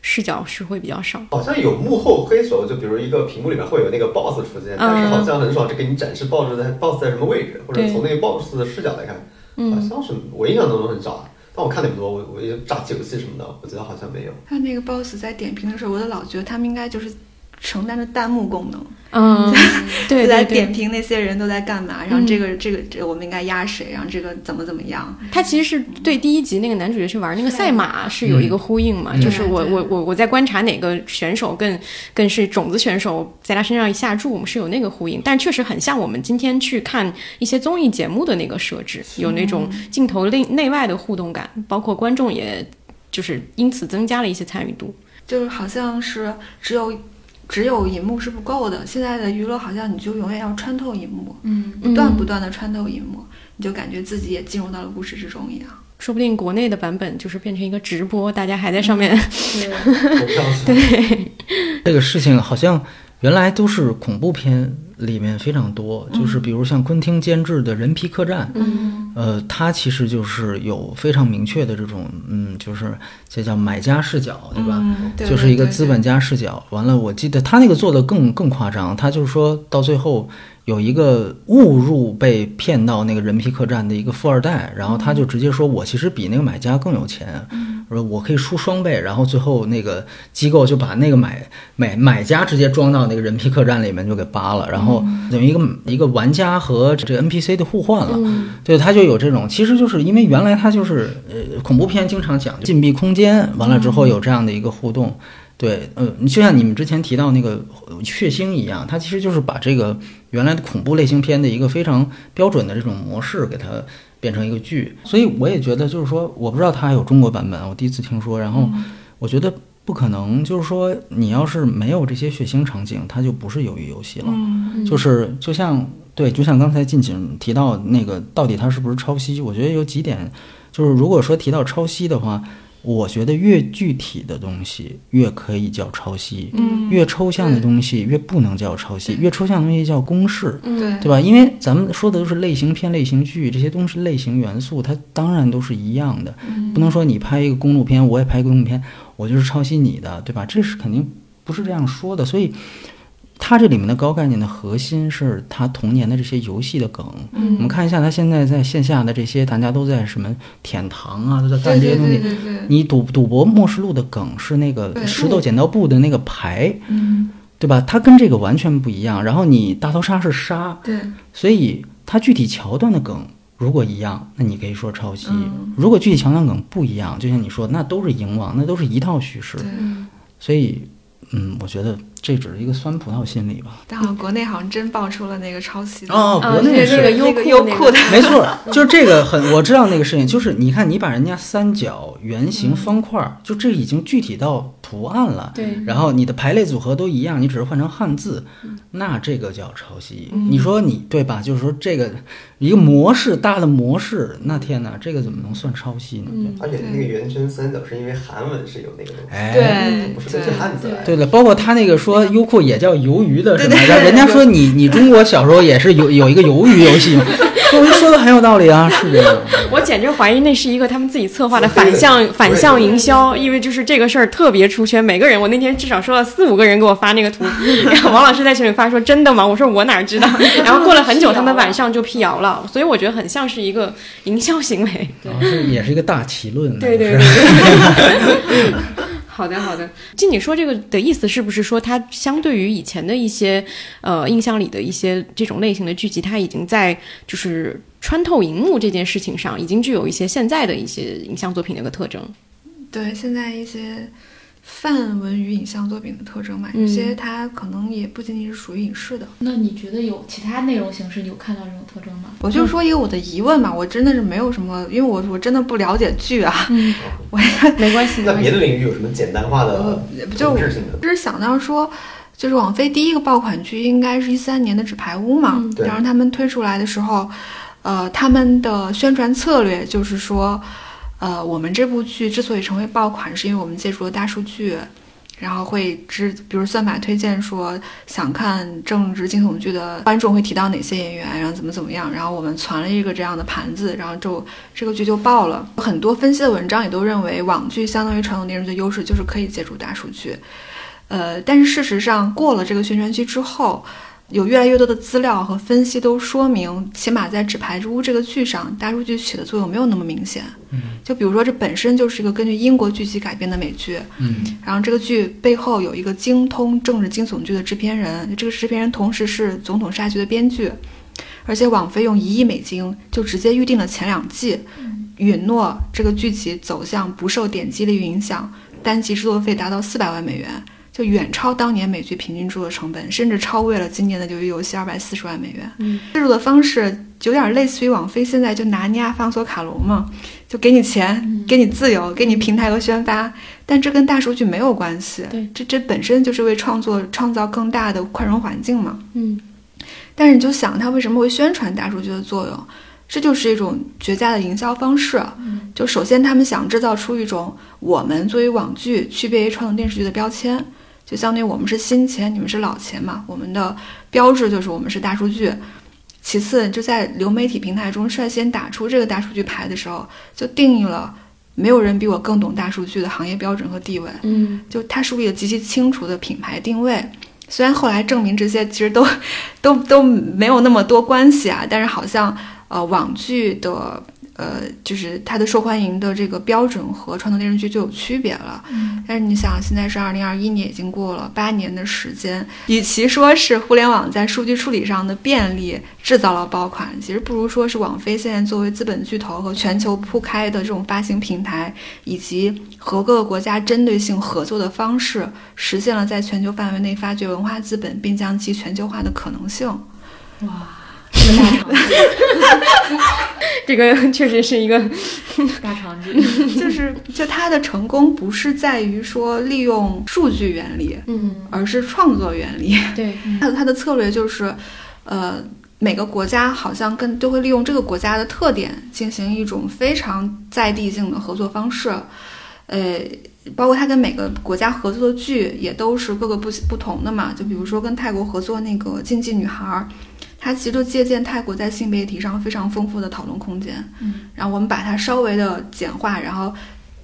视角是会比较少。好像有幕后黑手，就比如一个屏幕里面会有那个 boss 出现，但是好像很少就给你展示 boss 在 boss 在什么位置，或者从那个 boss 的视角来看，好嗯，像是我印象当中很少。但我看那么多，我我也炸起游戏什么的，我觉得好像没有。他那个 boss 在点评的时候，我都老觉得他们应该就是承担着弹幕功能，嗯，[LAUGHS] 对就在点评那些人都在干嘛，然后嗯这个这个这个我们应该压谁，然后这个怎么怎么样，他其实是对第一集那个男主角去玩那个赛马是有一个呼应嘛，嗯。就是我我我我在观察哪个选手更更是种子选手，在他身上一下注我们是有那个呼应，但确实很像我们今天去看一些综艺节目的那个设置，有那种镜头内内外的互动感，包括观众也就是因此增加了一些参与度。就是好像是只有只有银幕是不够的，现在的娱乐好像你就永远要穿透银幕，嗯，不断不断的穿透银幕，你就感觉自己也进入到了故事之中一样。说不定国内的版本就是变成一个直播，大家还在上面。[LAUGHS] 投票对，这个事情好像原来都是恐怖片里面非常多，就是比如像昆汀监制的《人皮客栈》，嗯，呃，它其实就是有非常明确的这种，嗯，就是这叫买家视角，对吧？嗯，对就是一个资本家视角。完了，我记得他那个做的更更夸张，他就是说到最后有一个误入被骗到那个人皮客栈的一个富二代，然后他就直接说：“我其实比那个买家更有钱，说我可以输双倍。”然后最后那个机构就把那个买买买家直接装到那个人皮客栈里面就给扒了，然后等于一个一个玩家和这 NPC 的互换了。对，他就有这种，其实就是因为原来他就是呃恐怖片经常讲禁闭空间，完了之后有这样的一个互动。对，呃，就像你们之前提到那个呃血腥一样，它其实就是把这个原来的恐怖类型片的一个非常标准的这种模式给它变成一个剧。所以我也觉得，就是说，我不知道它还有中国版本，我第一次听说。然后我觉得不可能，就是说你要是没有这些血腥场景，它就不是鱿鱼游戏了。嗯就是就像对，就像刚才静景提到那个，到底它是不是抄袭？我觉得有几点，就是如果说提到抄袭的话，我觉得越具体的东西越可以叫抄袭，嗯，越抽象的东西越不能叫抄袭，越抽象的东西叫公式。对对吧？因为咱们说的都是类型片、类型剧，这些东西类型元素，它当然都是一样的，不能说你拍一个公路片，我也拍个公路片，我就是抄袭你的，对吧？这是肯定不是这样说的。所以，它这里面的高概念的核心是它童年的这些游戏的梗。嗯我们看一下它现在在线下的这些，大家都在什么舔糖啊，都在干这些东西。对对对对，你赌赌博末世录的梗是那个石头剪刀布的那个牌，嗯对吧？它跟这个完全不一样。然后你大逃杀是杀，对，所以它具体桥段的梗如果一样，那你可以说抄袭；嗯如果具体桥段梗不一样，就像你说，那都是赢王，那都是一套叙事。对。所以，嗯，我觉得这只是一个酸葡萄心理吧。但好像国内好像真爆出了那个抄袭的哦，啊国内是这个优那个酷优酷的，没错，[LAUGHS] 就是这个很，我知道那个事情，就是你看，你把人家三角、圆形、方块儿，就这已经具体到图案了。对，然后你的排列组合都一样，你只是换成汉字，那这个叫抄袭。你说你对吧？就是说这个一个模式大的模式，那天哪，这个怎么能算抄袭呢？而且那个圆圈三角是因为韩文是有那个东西，哎，对不是根据汉字来的。对了，包括他那个说优酷也叫鱿鱼的是吧？对对然后人家说你你中国小时候也是有有一个鱿鱼游戏 [LAUGHS] 说的很有道理啊，是这样。[LAUGHS] 我简直怀疑那是一个他们自己策划的反向反向营销，因为就是这个事儿特别出圈，每个人我那天至少收到四五个人给我发那个图，[LAUGHS] 然后王老师在群里发说真的吗？我说我哪知道，然后过了很久，他们晚上就辟谣了，所以我觉得很像是一个营销行为。这也是一个大奇论，对对对对。好的好的，就你说这个的意思是不是说它相对于以前的一些呃印象里的一些这种类型的剧集，它已经在就是穿透荧幕这件事情上，已经具有一些现在的一些影像作品的一个特征。对，现在一些泛文娱影像作品的特征嘛，嗯有些它可能也不仅仅是属于影视的。那你觉得有其他内容形式你有看到这种特征吗？我就说一个我的疑问嘛，我真的是没有什么，因为我我真的不了解剧啊，嗯，[LAUGHS] 我 [LAUGHS] 没关系，没那。别的领域有什么简单化的呃就本质性的？就是想到说，就是网飞第一个爆款剧应该是一三年的《纸牌屋》嘛，然后他们推出来的时候，呃，他们的宣传策略就是说，呃，我们这部剧之所以成为爆款，是因为我们借助了大数据。然后会知，比如算法推荐说想看政治惊悚剧的观众会提到哪些演员，然后怎么怎么样，然后我们攒了一个这样的盘子，然后就这个剧就爆了。很多分析的文章也都认为，网剧相当于传统电视剧的优势就是可以借助大数据。呃，但是事实上，过了这个宣传期之后，有越来越多的资料和分析都说明，起码在《纸牌屋》这个剧上，大数据起的作用没有那么明显。嗯，就比如说，这本身就是一个根据英国剧集改编的美剧，嗯，然后这个剧背后有一个精通政治惊悚剧的制片人，这个制片人同时是《总统杀局》的编剧，而且网飞用一亿美金就直接预定了前两季，允诺这个剧集走向不受点击率影响，单集制作费达到四百万美元。就远超当年美剧平均制作成本，甚至超越了今年的《鱿鱼游戏》二百四十万美元。嗯，制作的方式有点类似于网飞现在就拿尼亚方索卡隆嘛，就给你钱，给你自由，给你平台和宣发，但这跟大数据没有关系。对，这这本身就是为创作创造更大的宽容环境嘛。嗯，但是你就想，它为什么会宣传大数据的作用？这就是一种绝佳的营销方式。就首先，他们想制造出一种我们作为网剧区别于传统电视剧的标签。就相当于我们是新钱，你们是老钱嘛？我们的标志就是我们是大数据。其次，就在流媒体平台中率先打出这个大数据牌的时候，就定义了没有人比我更懂大数据的行业标准和地位。嗯，就它树立了极其清楚的品牌定位。虽然后来证明这些其实都都都没有那么多关系啊，但是好像呃网剧的。呃，就是它的受欢迎的这个标准和传统电视剧就有区别了。嗯，但是你想，现在是二零二一年，已经过了八年的时间，与其说是互联网在数据处理上的便利制造了爆款，其实不如说是网飞现在作为资本巨头和全球铺开的这种发行平台，以及和各个国家针对性合作的方式，实现了在全球范围内发掘文化资本，并将其全球化的可能性。哇！这个大这个确实是一个大场景，就是就它的成功不是在于说利用数据原理，嗯，而是创作原理。对，[LAUGHS] 它的它的策略就是，呃，每个国家好像跟都会利用这个国家的特点进行一种非常在地性的合作方式，呃。包括他跟每个国家合作的剧也都是各个不不同的嘛，就比如说跟泰国合作那个《禁忌女孩》。它其实就借鉴泰国在性别题上非常丰富的讨论空间，嗯，然后我们把它稍微的简化，然后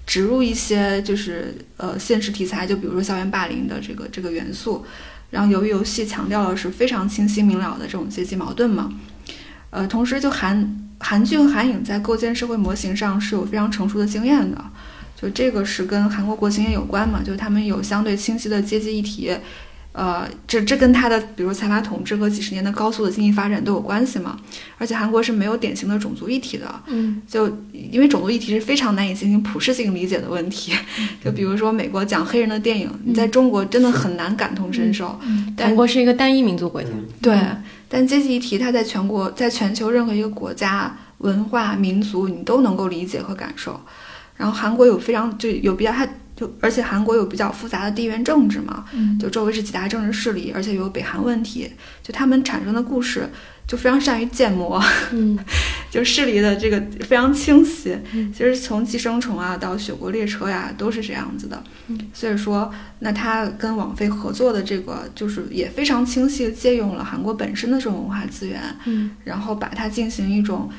植入一些就是呃现实题材，就比如说校园霸凌的这个这个元素，然后由于游戏强调的是非常清晰明了的这种阶级矛盾嘛，呃，同时就韩韩剧和韩影在构建社会模型上是有非常成熟的经验的，就这个是跟韩国国情也有关嘛，就是他们有相对清晰的阶级议题。呃，这这跟他的比如财阀统治和几十年的高速的经济发展都有关系嘛。而且韩国是没有典型的种族议题的，嗯，就因为种族议题是非常难以进行普适性理解的问题。[LAUGHS] 就比如说美国讲黑人的电影，你在中国真的很难感同身受。但韩国是一个单一民族国家，对，但阶级议题它在全国，在全球任何一个国家、文化、民族，你都能够理解和感受。然后韩国有非常就有比较它。就而且韩国有比较复杂的地缘政治嘛，就周围是几大政治势力，而且有北韩问题，就他们产生的故事就非常善于建模，嗯，[LAUGHS] 就势力的这个非常清晰。其实从寄生虫啊到雪国列车呀都是这样子的，所以说那他跟网飞合作的这个就是也非常清晰的借用了韩国本身的这种文化资源，嗯，然后把它进行一种。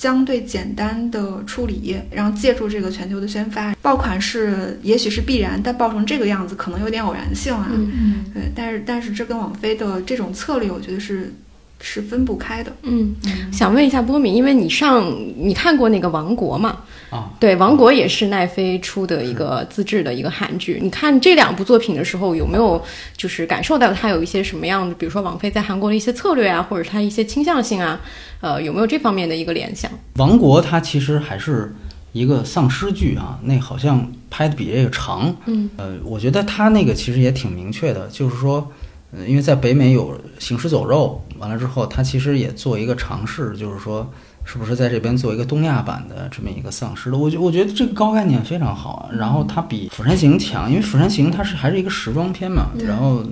相对简单的处理，然后借助这个全球的宣发，爆款是也许是必然，但爆成这个样子可能有点偶然性啊。嗯，对，但是但是这跟网飞的这种策略，我觉得是是分不开的。嗯，想问一下波米，因为你上你看过那个《王国》嘛？啊，对，《王国》也是奈飞出的一个自制的一个韩剧。你看这两部作品的时候，有没有就是感受到它有一些什么样的，比如说王菲在韩国的一些策略啊，或者它一些倾向性啊？呃，有没有这方面的一个联想？王国它其实还是一个丧尸剧啊，那好像拍的比这个长。嗯，呃，我觉得它那个其实也挺明确的，就是说，呃，因为在北美有《行尸走肉》，完了之后，他其实也做一个尝试，就是说。是不是在这边做一个东亚版的这么一个丧尸的？我觉我觉得这个高概念非常好啊。然后它比《釜山行》强，因为《釜山行》它是还是一个时装片嘛。然后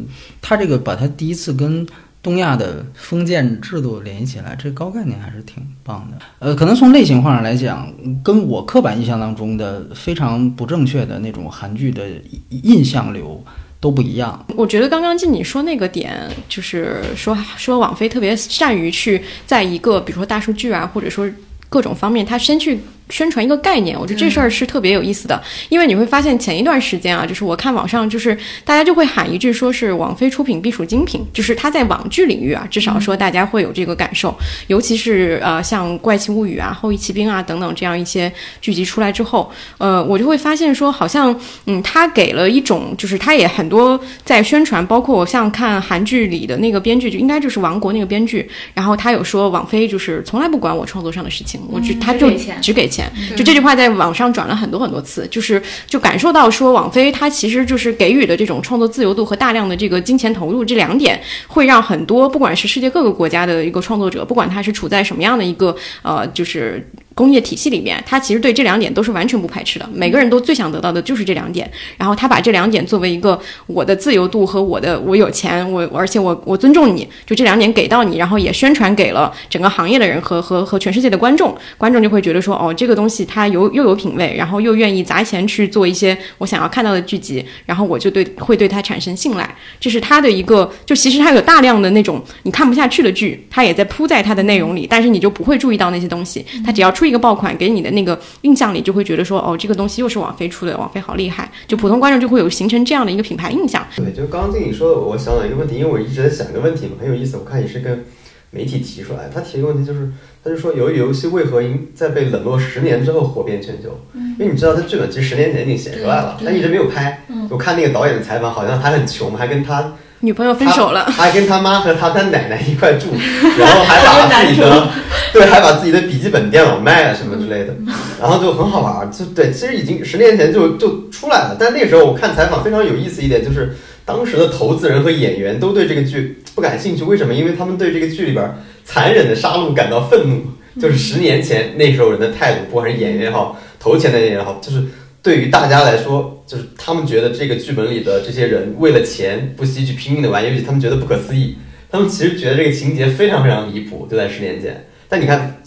它这个把它第一次跟东亚的封建制度联系起来，这高概念还是挺棒的。呃，可能从类型化上来讲，跟我刻板印象当中的非常不正确的那种韩剧的印象流。都不一样。我觉得刚刚静你说那个点，就是说说网飞特别善于去在一个比如说大数据啊，或者说各种方面，他先去宣传一个概念，我觉得这事儿是特别有意思的，因为你会发现前一段时间啊，就是我看网上就是大家就会喊一句说是网飞出品必属精品，就是它在网剧领域啊，至少说大家会有这个感受，尤其是呃像《怪奇物语》啊、《后翼骑兵》啊等等这样一些剧集出来之后，呃，我就会发现说好像嗯，它给了一种就是它也很多在宣传，包括我像看韩剧里的那个编剧，就应该就是王国那个编剧，然后他有说网飞就是从来不管我创作上的事情，我只他就只给钱钱。就这句话在网上转了很多很多次，就是就感受到说网飞它其实就是给予的这种创作自由度和大量的这个金钱投入这两点，会让很多不管是世界各个国家的一个创作者，不管他是处在什么样的一个呃就是。工业体系里面，他其实对这两点都是完全不排斥的。每个人都最想得到的就是这两点，然后他把这两点作为一个我的自由度和我的我有钱，我而且我我尊重你，就这两点给到你，然后也宣传给了整个行业的人和和和全世界的观众，观众就会觉得说，哦，这个东西它有又有品位，然后又愿意砸钱去做一些我想要看到的剧集，然后我就对会对他产生信赖，这是他的一个，就其实他有大量的那种你看不下去的剧，他也在铺在他的内容里，但是你就不会注意到那些东西，他只要出一个爆款，给你的那个印象里就会觉得说，哦，这个东西又是网飞出的，网飞好厉害，就普通观众就会有形成这样的一个品牌印象。对，就刚刚经理说的，我想到一个问题，因为我一直在想一个问题嘛，很有意思。我看也是跟媒体提出来，他提一个问题就是，他就说由于游戏为何应在被冷落十年之后火遍全球？因为你知道，他剧本其实十年前已经写出来了，他一直没有拍。我看那个导演的采访，好像还很穷，还跟他女朋友分手了，他还跟他妈和他他奶奶一块住，[LAUGHS] 然后还把自己的 [LAUGHS] 对，还把自己的笔记本电脑卖了什么之类的，[LAUGHS] 然后就很好玩儿。就对，其实已经十年前就就出来了，但那个时候我看采访非常有意思一点就是。当时的投资人和演员都对这个剧不感兴趣，为什么？因为他们对这个剧里边残忍的杀戮感到愤怒。就是十年前那时候人的态度，不管是演员也好，投钱的人也好，就是对于大家来说，就是他们觉得这个剧本里的这些人为了钱不惜去拼命的玩游戏，他们觉得不可思议。他们其实觉得这个情节非常非常离谱，就在十年前。但你看，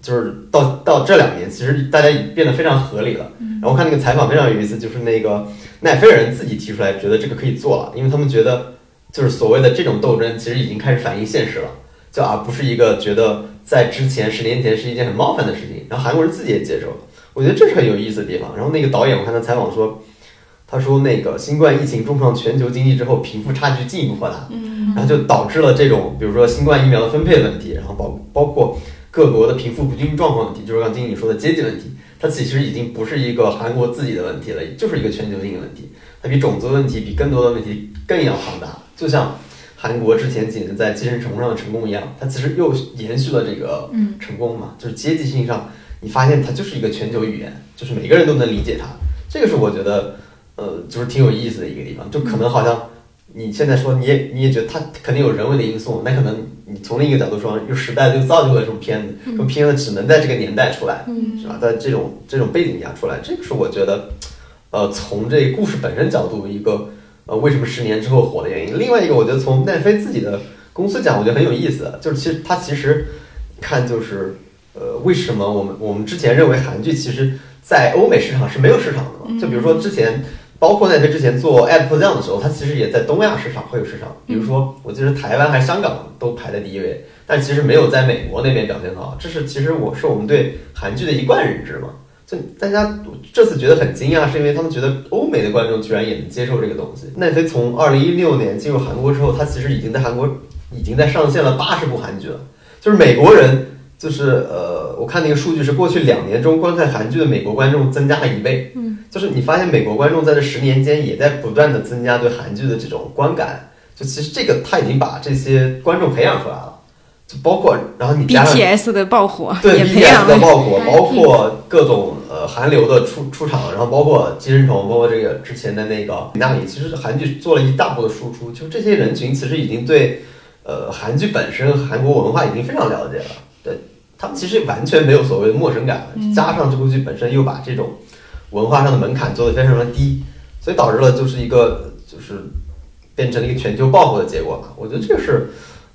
就是到到这两年，其实大家已变得非常合理了。然后看那个采访非常有意思，就是那个。奈飞尔人自己提出来，觉得这个可以做了，因为他们觉得，就是所谓的这种斗争，其实已经开始反映现实了，就而不是一个觉得在之前十年前是一件很冒犯的事情。然后韩国人自己也接受了，我觉得这是很有意思的地方。然后那个导演，我看他采访说，他说那个新冠疫情重创全球经济之后，贫富差距进一步扩大，嗯，然后就导致了这种，比如说新冠疫苗的分配问题，然后包包括各国的贫富不均状况问题，就是刚经理说的阶级问题。它其实已经不是一个韩国自己的问题了，就是一个全球性的问题。它比种族问题、比更多的问题更要庞大。就像韩国之前几年在寄生虫上的成功一样，它其实又延续了这个成功嘛，就是阶级性上，你发现它就是一个全球语言，就是每个人都能理解它。这个是我觉得，呃，就是挺有意思的一个地方。就可能好像你现在说你也你也觉得它肯定有人为的因素，那可能。你从另一个角度说，就时代就造就了这种片子，这种片子只能在这个年代出来，是吧？在这种这种背景下出来，这个是我觉得，呃，从这故事本身角度一个，呃，为什么十年之后火的原因。另外一个，我觉得从奈飞自己的公司讲，我觉得很有意思，就是其实它其实看就是，呃，为什么我们我们之前认为韩剧其实在欧美市场是没有市场的嘛？就比如说之前。包括奈飞之前做 App 这样的时候，它其实也在东亚市场会有市场。比如说，我记得台湾还是香港都排在第一位，但其实没有在美国那边表现好。这是其实我是我们对韩剧的一贯认知嘛。就大家这次觉得很惊讶，是因为他们觉得欧美的观众居然也能接受这个东西。奈飞从二零一六年进入韩国之后，它其实已经在韩国已经在上线了八十部韩剧了。就是美国人，就是呃，我看那个数据是过去两年中观看韩剧的美国观众增加了一倍。嗯就是你发现美国观众在这十年间也在不断的增加对韩剧的这种观感，就其实这个他已经把这些观众培养出来了，就包括然后你 BTS 的爆火，对 BTS 的爆火，包括各种呃韩流的出出场，然后包括寄生虫，包括这个之前的那个那里，其实韩剧做了一大步的输出，就这些人群其实已经对呃韩剧本身韩国文化已经非常了解了，对他们其实完全没有所谓的陌生感，加上这部剧本身又把这种。文化上的门槛做得非常的低，所以导致了就是一个就是变成了一个全球爆火的结果吧。我觉得这个是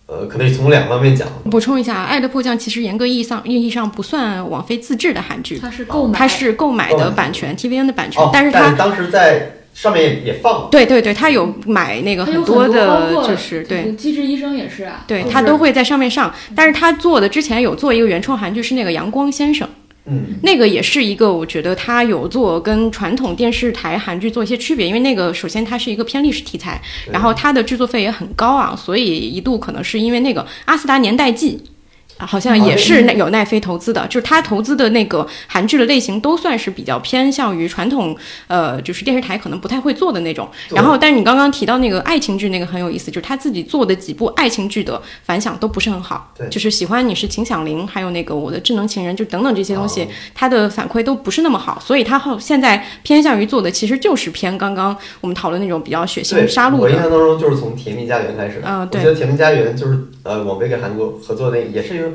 呃，可能从两方面讲。补充一下，《爱的迫降》其实严格意义上意义上不算网飞自制的韩剧，它是购买，它是购买的版权，TVN 的版权。但是它当时在上面也放。对对对，他有买那个很多的，就是对《机智医生》也是啊，对，他都会在上面上。但是他做的之前有做一个原创韩剧，是那个《阳光先生》。嗯，那个也是一个，我觉得他有做跟传统电视台韩剧做一些区别，因为那个首先它是一个偏历史题材，然后它的制作费也很高啊，所以一度可能是因为那个《阿斯达年代记》。啊好像也是有奈飞投资的，就是他投资的那个韩剧的类型都算是比较偏向于传统，呃，就是电视台可能不太会做的那种。然后，但是你刚刚提到那个爱情剧，那个很有意思，就是他自己做的几部爱情剧的反响都不是很好。对就是喜欢你是秦响铃，还有那个我的智能情人，就等等这些东西，哦他的反馈都不是那么好，所以他后现在偏向于做的其实就是偏刚刚我们讨论那种比较血，腥杀戮的。我印象当中就是从《甜蜜家园》开始的。啊对我觉得《甜蜜家园》就是呃，网飞跟韩国合作的那个，也是一个，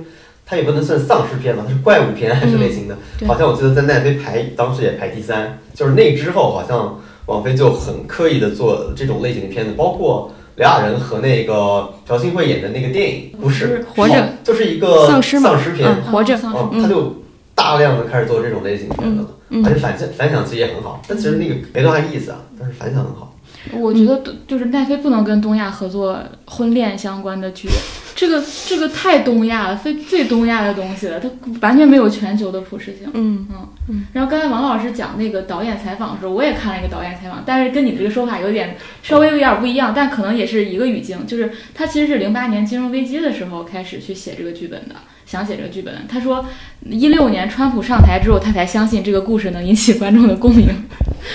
它也不能算丧尸片吧，它是怪物片还是类型的。嗯好像我记得在奈飞排当时也排第三，就是那之后好像网飞就很刻意的做这种类型的片子，包括。刘亚仁和那个朴信惠演的那个电影，不是活着就是一个丧尸丧尸片，嗯活着丧尸哦，他就大量的开始做这种类型的片子了，嗯而且反响反响其实也很好，但其实那个没多大意思啊，但是反响很好。我觉得就是奈飞不能跟东亚合作婚恋相关的剧，这个这个太东亚了，非最东亚的东西了，它完全没有全球的普适性。嗯嗯嗯然后刚才王老师讲那个导演采访的时候，我也看了一个导演采访，但是跟你这个说法有点稍微有点不一样，但可能也是一个语境，就是他其实是零八年金融危机的时候开始去写这个剧本的，想写这个剧本。他说一六年川普上台之后，他才相信这个故事能引起观众的共鸣。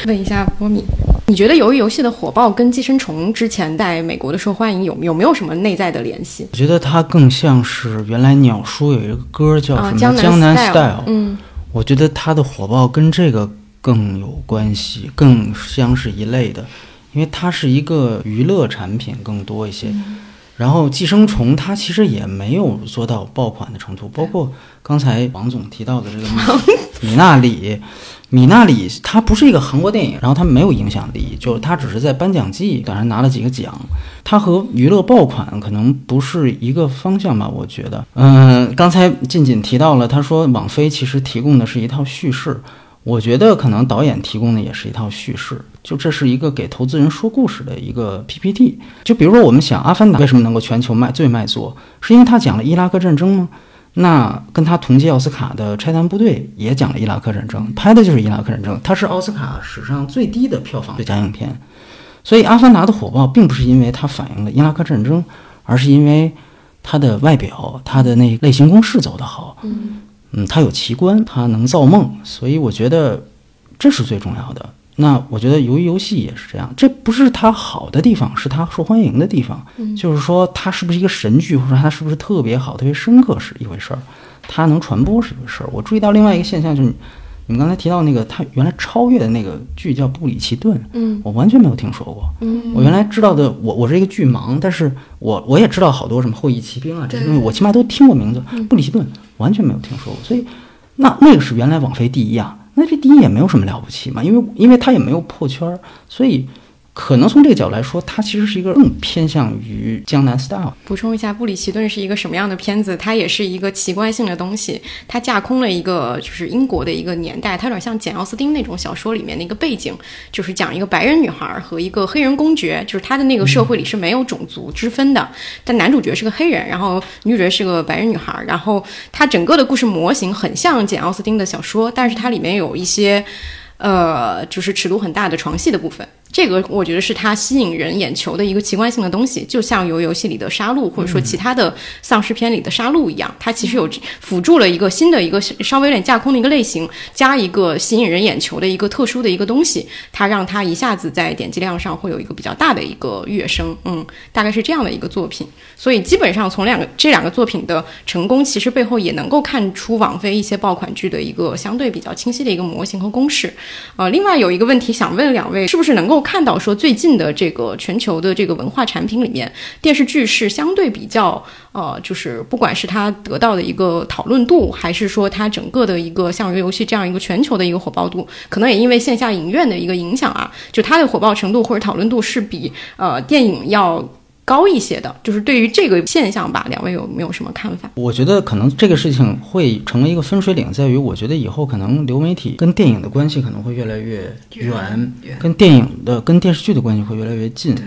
问一下波米，你觉得鱿鱼游戏的火爆跟寄生虫之前在美国的受欢迎有有没有什么内在的联系？我觉得它更像是原来鸟叔有一个歌叫啊，什么江《江南 Style，Style》，嗯我觉得它的火爆跟这个更有关系，更像是一类的，因为它是一个娱乐产品更多一些。然后寄生虫它其实也没有做到爆款的程度，包括刚才王总提到的这个米米纳里，米纳里它不是一个韩国电影，然后它没有影响力，就它只是在颁奖季当然拿了几个奖，它和娱乐爆款可能不是一个方向吧，我觉得。嗯、刚才静静提到了，他说网飞其实提供的是一套叙事，我觉得可能导演提供的也是一套叙事，就这是一个给投资人说故事的一个 PPT。就比如说我们想《阿凡达》为什么能够全球卖最卖座，是因为他讲了伊拉克战争吗？那跟他同届奥斯卡的《拆弹部队》也讲了伊拉克战争，拍的就是伊拉克战争，它是奥斯卡史上最低的票房最佳影片。所以《阿凡达》的火爆并不是因为它反映了伊拉克战争，而是因为它的外表、它的那类型公式走得好。嗯，它有奇观，它能造梦，所以我觉得这是最重要的。那我觉得鱿鱼游戏也是这样，这不是它好的地方，是它受欢迎的地方。就是说它是不是一个神剧，或者它是不是特别好、特别深刻是一回事儿，它能传播是一回事儿。我注意到另外一个现象就是你，你们刚才提到那个它原来超越的那个剧叫《布里奇顿》，嗯我完全没有听说过。嗯我原来知道的，我我是一个剧盲，但是我我也知道好多什么后羿骑兵啊这些东西，我起码都听过名字。布里奇顿完全没有听说过，所以那那个是原来网飞第一啊，那这第一也没有什么了不起嘛，因为因为他也没有破圈儿，所以可能从这个角度来说，它其实是一个更偏向于江南 style。补充一下，布里奇顿是一个什么样的片子？它也是一个奇观性的东西，它架空了一个就是英国的一个年代，它有点像简奥斯汀那种小说里面的一个背景，就是讲一个白人女孩和一个黑人公爵，就是他的那个社会里是没有种族之分的，但男主角是个黑人，然后女主角是个白人女孩，然后它整个的故事模型很像简奥斯汀的小说，但是它里面有一些。呃，就是尺度很大的床戏的部分，这个我觉得是它吸引人眼球的一个奇观性的东西，就像游游戏里的杀戮，或者说其他的丧尸片里的杀戮一样，它其实有辅助了一个新的一个稍微有点架空的一个类型，加一个吸引人眼球的一个特殊的一个东西，它让它一下子在点击量上会有一个比较大的一个跃升，嗯，大概是这样的一个作品。所以基本上从两个这两个作品的成功，其实背后也能够看出网飞一些爆款剧的一个相对比较清晰的一个模型和公式。呃，另外有一个问题想问两位，是不是能够看到说最近的这个全球的这个文化产品里面，电视剧是相对比较呃，就是不管是它得到的一个讨论度，还是说它整个的一个像游戏这样一个全球的一个火爆度，可能也因为线下影院的一个影响啊，就它的火爆程度或者讨论度是比呃电影要。高一些的，就是对于这个现象吧，两位有没有什么看法？我觉得可能这个事情会成为一个分水岭，在于我觉得以后可能流媒体跟电影的关系可能会越来越远，跟电影的跟电视剧的关系会越来越近。对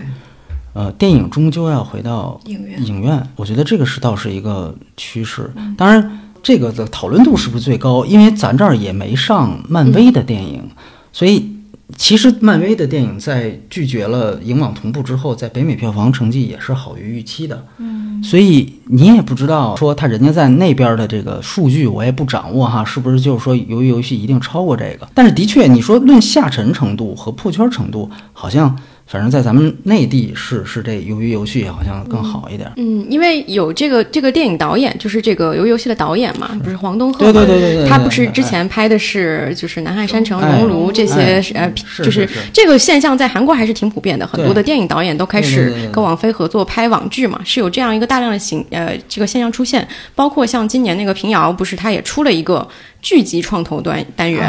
呃，电影终究要回到影院影院，我觉得这个是倒是一个趋势。当然，这个的讨论度是不是最高？因为咱这儿也没上漫威的电影，所以其实漫威的电影在拒绝了影网同步之后，在北美票房成绩也是好于预期的。嗯，所以你也不知道说他人家在那边的这个数据，我也不掌握哈，是不是就是说由于游戏一定超过这个？但是的确，你说论下沉程度和破圈程度，好像。反正，在咱们内地是是这《鱿鱼游戏》好像更好一点。嗯，因为有这个这个电影导演，就是这个《鱿鱼游戏》的导演嘛，不是黄东赫对对对对对，他不是之前拍的是就是《南海山城》《熔炉》这些呃，就是这个现象在韩国还是挺普遍的，很多的电影导演都开始跟王菲合作拍网剧嘛，是有这样一个大量的形呃这个现象出现。包括像今年那个平遥，不是他也出了一个。剧集创投端单元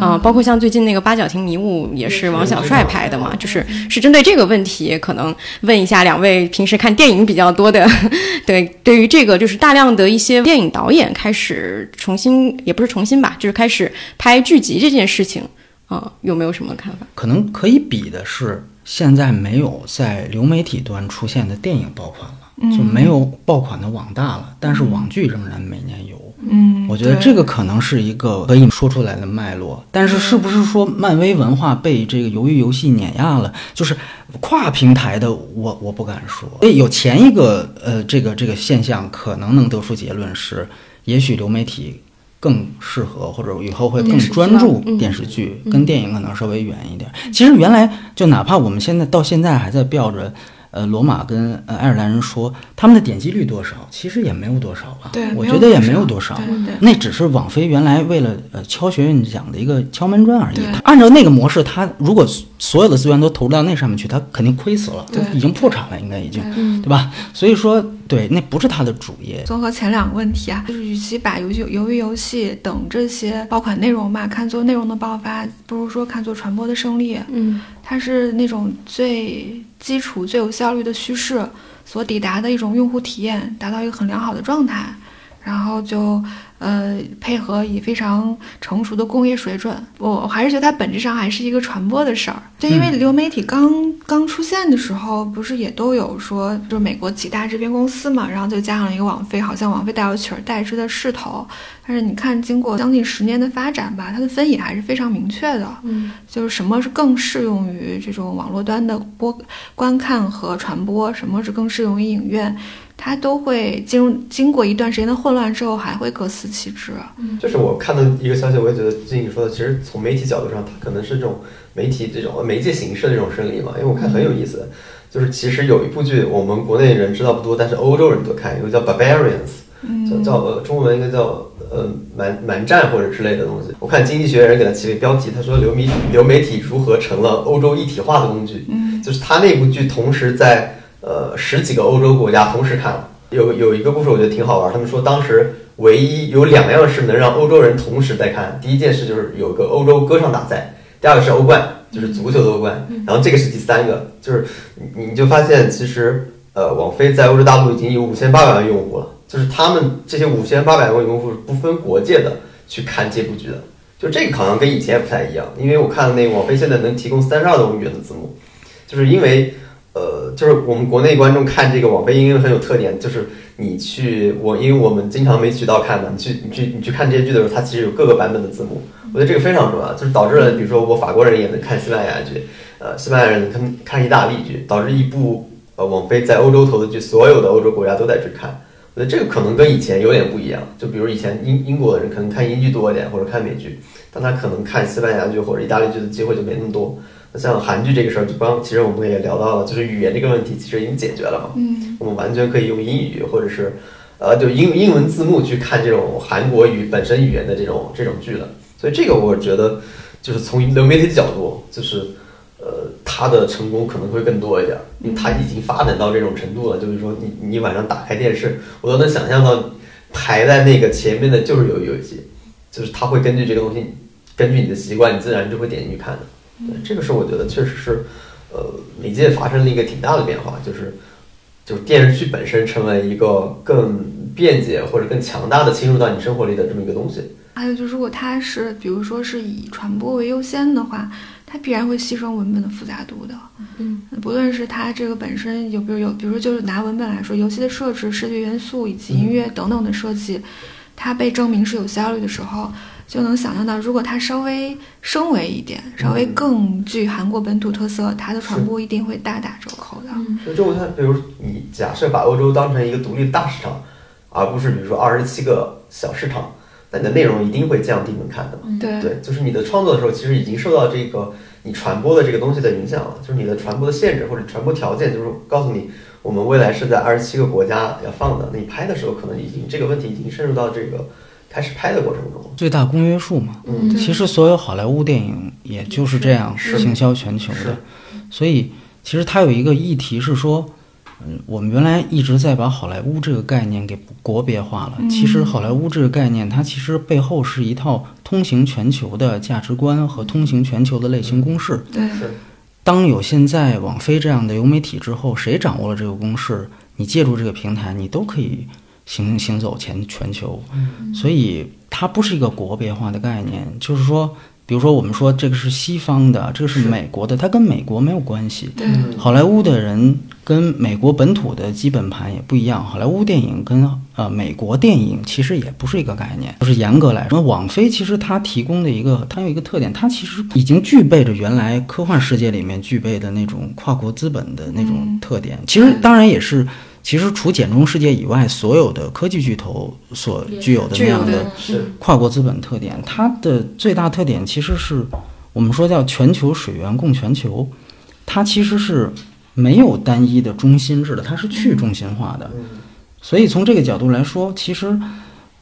啊，包括像最近那个八角亭迷雾也是王小帅拍的嘛，就是是针对这个问题，可能问一下两位平时看电影比较多的，[LAUGHS] 对，对于这个就是大量的一些电影导演开始重新，也不是重新吧，就是开始拍剧集这件事情啊，有没有什么看法？可能可以比的是，现在没有在流媒体端出现的电影爆款了，就没有爆款的网大了，但是网剧仍然每年有。嗯，我觉得这个可能是一个可以说出来的脉络，但是是不是说漫威文化被这个鱿鱼游戏碾压了？就是跨平台的，我我不敢说。诶，有前一个呃，这个这个现象可能能得出结论是，也许流媒体更适合，或者以后会更专注电视剧，跟电影可能稍微远一点。其实原来就哪怕我们现在到现在还在标着。呃，罗马跟呃爱尔兰人说他们的点击率多少，其实也没有多少吧。对，我觉得也没有多少。对对。那只是网飞原来为了呃敲学院奖的一个敲门砖而已。按照那个模式，他如果所有的资源都投入到那上面去，他肯定亏死了，对，已经破产了，应该已经，对吧？所以说，对，那不是他的主业。综合前两个问题啊，就是与其把游戏、鱿鱼游戏等这些爆款内容吧看作内容的爆发，不如说看作传播的胜利。嗯，它是那种最。基础最有效率的叙事所抵达的一种用户体验，达到一个很良好的状态，然后就。呃，配合以非常成熟的工业水准，我我还是觉得它本质上还是一个传播的事儿。就因为流媒体刚刚出现的时候，不是也都有说，就是美国几大制片公司嘛，然后就加上了一个网飞，好像网飞带有取而代之的势头。但是你看，经过将近十年的发展吧，它的分野还是非常明确的。嗯，就是什么是更适用于这种网络端的播观看和传播，什么是更适用于影院。它都会进入经过一段时间的混乱之后，还会各司其职。就是我看到一个消息，我也觉得静怡说的，其实从媒体角度上，它可能是这种媒体这种媒介形式的这种胜利嘛。因为我看很有意思，就是其实有一部剧，我们国内人知道不多，但是欧洲人都看，一个叫《Barbarians》，叫叫呃中文应该叫呃蛮蛮战或者之类的东西。我看经济学人给它起了标题，他说流媒流媒体如何成了欧洲一体化的工具。嗯，就是他那部剧同时在。呃，十几个欧洲国家同时看了，有有一个故事我觉得挺好玩。他们说当时唯一有两样事能让欧洲人同时在看，第一件事就是有个欧洲歌唱大赛，第二个是欧冠，就是足球的欧冠。然后这个是第三个，就是你你就发现其实呃，网飞在欧洲大陆已经有五千八百万用户了，就是他们这些五千八百万用户是不分国界的去看这部剧的。就这个好像跟以前不太一样，因为我看那个网飞现在能提供三十二种语言的字幕，就是因为。呃，就是我们国内观众看这个网飞音乐很有特点，就是你去我，因为我们经常没渠道看嘛，你去你去你去看这些剧的时候，它其实有各个版本的字幕，我觉得这个非常重要，就是导致了，比如说我法国人也能看西班牙剧，呃，西班牙人看看意大利剧，导致一部呃网飞在欧洲投的剧，所有的欧洲国家都在去看，我觉得这个可能跟以前有点不一样，就比如以前英英国的人可能看英剧多一点，或者看美剧，但他可能看西班牙剧或者意大利剧的机会就没那么多。像韩剧这个事儿，就刚其实我们也聊到了，就是语言这个问题其实已经解决了嘛。嗯，我们完全可以用英语或者是，呃，就英英文字幕去看这种韩国语本身语言的这种这种剧了。所以这个我觉得，就是从流媒体的角度，就是呃，它的成功可能会更多一点，因为它已经发展到这种程度了。就是说，你你晚上打开电视，我都能想象到排在那个前面的就是有游戏，就是它会根据这个东西，根据你的习惯，你自然就会点进去看的。对，这个是我觉得确实是，呃，媒介发生了一个挺大的变化，就是，就是电视剧本身成为一个更便捷或者更强大的侵入到你生活里的这么一个东西。还有就是，如果它是比如说是以传播为优先的话，它必然会牺牲文本的复杂度的。嗯，不论是它这个本身有，比如有，比如说就是拿文本来说，游戏的设置、视觉元素以及音乐等等的设计。它被证明是有效率的时候，就能想象到，如果它稍微升维一点，稍微更具韩国本土特色，它的传播一定会大打折扣的。就就像比如你假设把欧洲当成一个独立的大市场，而不是比如说二十七个小市场，那你的内容一定会降低门槛的。对对，就是你的创作的时候，其实已经受到这个你传播的这个东西的影响了，就是你的传播的限制或者传播条件，就是告诉你，我们未来是在二十七个国家要放的，那你拍的时候可能已经这个问题已经深入到这个开始拍的过程中。最大公约数嘛。嗯其实所有好莱坞电影也就是这样是行销全球的，所以其实它有一个议题是说，嗯，我们原来一直在把好莱坞这个概念给国别化了。其实好莱坞这个概念，它其实背后是一套通行全球的价值观和通行全球的类型公式。对是当有现在网飞这样的流媒体之后，谁掌握了这个公式，你借助这个平台，你都可以行行走全全球。所以它不是一个国别化的概念，就是说，比如说我们说这个是西方的，这个是美国的，它跟美国没有关系。对好莱坞的人跟美国本土的基本盘也不一样，好莱坞电影跟呃美国电影其实也不是一个概念，就是严格来说，网飞其实它提供的一个，它有一个特点，它其实已经具备着原来科幻世界里面具备的那种跨国资本的那种特点。其实当然也是，其实除简中世界以外，所有的科技巨头所具有的那样的跨国资本特点，它的最大特点其实是我们说叫全球水源供全球，它其实是没有单一的中心制的，它是去中心化的。所以从这个角度来说，其实，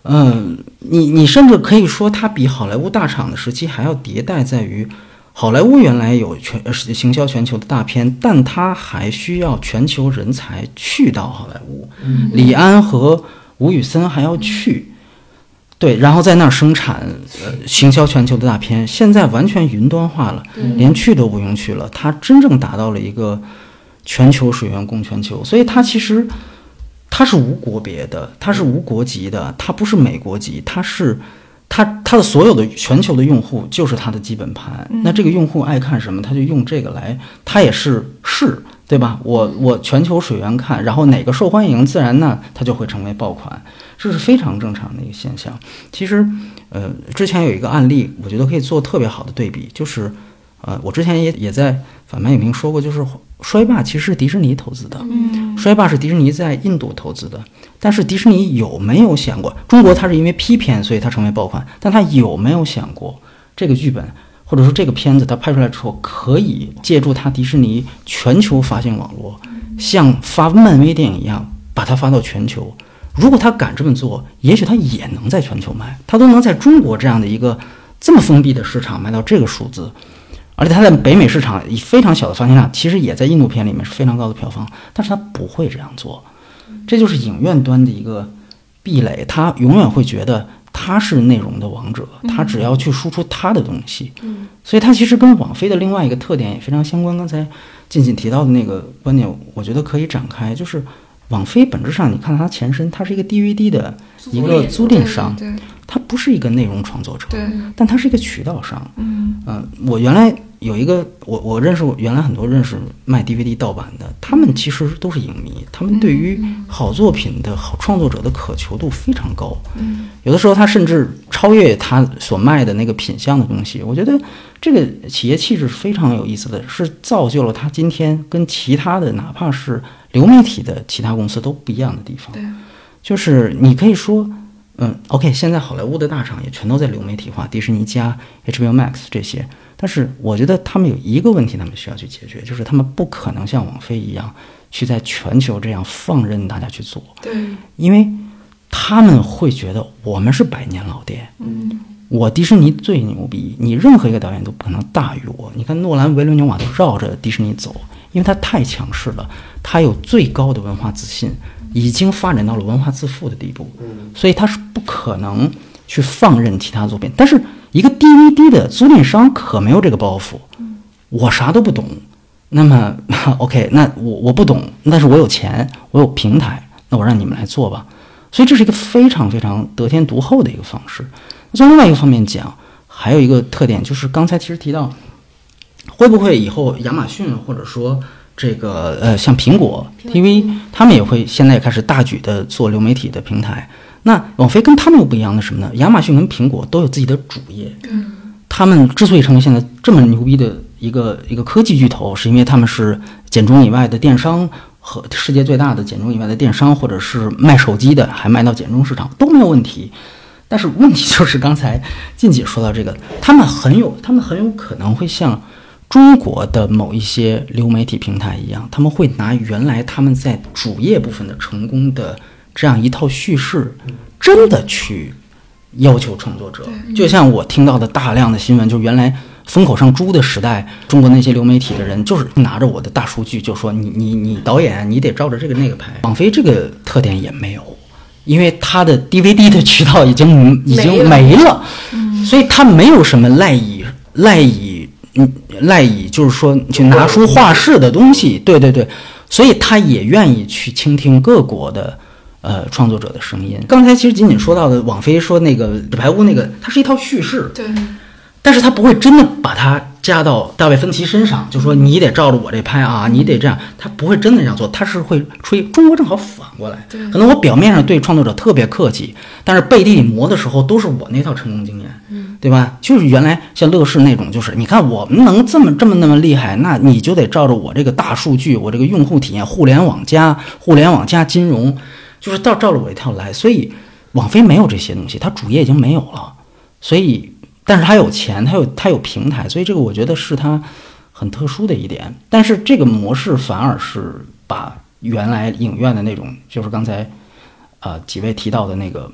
嗯、你你甚至可以说它比好莱坞大厂的时期还要迭代，在于好莱坞原来有全呃行销全球的大片，但它还需要全球人才去到好莱坞。李安和吴宇森还要去。对，然后在那儿生产呃行销全球的大片，现在完全云端化了，连去都不用去了，它真正达到了一个全球水源供全球，所以它其实它是无国别的，它是无国籍的，它不是美国籍，它是它它的所有的全球的用户就是它的基本盘。那这个用户爱看什么，他就用这个来，他也是是，对吧？我我全球水源看，然后哪个受欢迎，自然呢它就会成为爆款，这是非常正常的一个现象。其实，呃，之前有一个案例，我觉得可以做特别好的对比，就是。呃，我之前也也在反派影评说过，就是衰霸其实是迪士尼投资的，嗯衰霸是迪士尼在印度投资的，但是迪士尼有没有想过，中国它是因为批片所以它成为爆款，但它有没有想过这个剧本或者说这个片子它拍出来之后可以借助它迪士尼全球发行网络，像发漫威电影一样把它发到全球。如果他敢这么做，也许他也能在全球卖，他都能在中国这样的一个这么封闭的市场卖到这个数字。而且它在北美市场以非常小的发行量，其实也在印度片里面是非常高的票房，但是它不会这样做，这就是影院端的一个壁垒，它永远会觉得它是内容的王者，它只要去输出它的东西，所以它其实跟网飞的另外一个特点也非常相关。刚才静静提到的那个观点，我觉得可以展开，就是网飞本质上，你看它前身，它是一个 DVD 的一个租赁商，对它不是一个内容创作者，但它是一个渠道商。嗯嗯，我原来有一个，我我认识原来很多认识卖 DVD 盗版的，他们其实都是影迷，他们对于好作品的好创作者的渴求度非常高。嗯有的时候他甚至超越他所卖的那个品相的东西。我觉得这个企业气质是非常有意思的，是造就了他今天跟其他的哪怕是流媒体的其他公司都不一样的地方。对，就是你可以说，嗯，OK，现在好莱坞的大厂也全都在流媒体化，迪士尼加 HBO Max 这些。但是我觉得他们有一个问题，他们需要去解决，就是他们不可能像网飞一样去在全球这样放任大家去做，对，因为他们会觉得我们是百年老店，嗯我迪士尼最牛逼，你任何一个导演都不可能大于我。你看诺兰、维伦纽瓦都绕着迪士尼走，因为他太强势了，他有最高的文化自信，已经发展到了文化自负的地步，所以他是不可能去放任其他作品。但是一个 DVD 的租赁商可没有这个包袱，我啥都不懂，那么 [LAUGHS] OK，那我我不懂，但是我有钱，我有平台，那我让你们来做吧。所以这是一个非常非常得天独厚的一个方式。从另外一个方面讲，还有一个特点就是刚才其实提到，会不会以后亚马逊或者说这个呃像苹果 TV，他们也会现在也开始大举的做流媒体的平台。那网飞跟他们又不一样的什么呢？亚马逊跟苹果都有自己的主业。他们之所以成为现在这么牛逼的一个一个科技巨头，是因为他们是简中以外的电商和世界最大的简中以外的电商，或者是卖手机的还卖到简中市场都没有问题。但是问题就是刚才静姐说到这个，他们很有，他们很有可能会像中国的某一些流媒体平台一样，他们会拿原来他们在主业部分的成功的这样一套叙事，真的去要求创作者。就像我听到的大量的新闻，就原来风口上猪的时代，中国那些流媒体的人就是拿着我的大数据，就说你你你导演你得照着这个那个拍。网飞这个特点也没有。因为它的 DVD 的渠道已经已经没了，所以它没有什么赖以赖以嗯赖以就是说去拿出画室的东西，对。对对，所以他也愿意去倾听各国的呃创作者的声音。刚才其实仅仅说到的网飞说那个《纸牌屋》那个，它是一套叙事，对，但是他不会真的把它加到大卫芬奇身上，就说你得照着我这拍啊，你得这样，他不会真的这样做，他是会吹。中国正好反过来，可能我表面上对创作者特别客气，但是背地里磨的时候都是我那套成功经验，嗯，对吧？就是原来像乐视那种，就是你看我们能这么这么那么厉害，那你就得照着我这个大数据，我这个用户体验，互联网加互联网加金融，就是照照着我一套来。所以网飞没有这些东西，它主业已经没有了，所以。但是他有钱，他有他有平台，所以这个我觉得是他很特殊的一点。但是这个模式反而是把原来影院的那种，就是刚才呃几位提到的那个，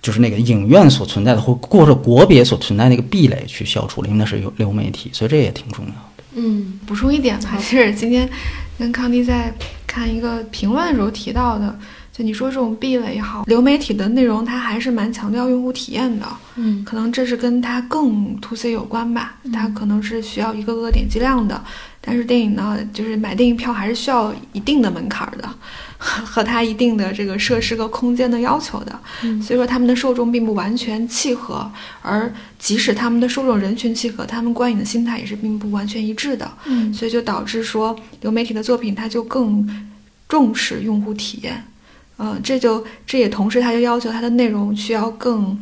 就是那个影院所存在的或或者国别所存在的那个壁垒去消除了，因为那是流流媒体，所以这也挺重要的。嗯，补充一点吧，就是今天跟康迪在看一个评论的时候提到的。就你说这种壁垒也好，流媒体的内容它还是蛮强调用户体验的，嗯，可能这是跟它更 to C 有关吧，它可能是需要一个个点击量的，但是电影呢，就是买电影票还是需要一定的门槛的，[LAUGHS] 和它一定的这个设施和空间的要求的，所以说他们的受众并不完全契合，而即使他们的受众人群契合，他们观影的心态也是并不完全一致的，嗯，所以就导致说流媒体的作品它就更重视用户体验。嗯，这就这也同时，它就要求它的内容需要更，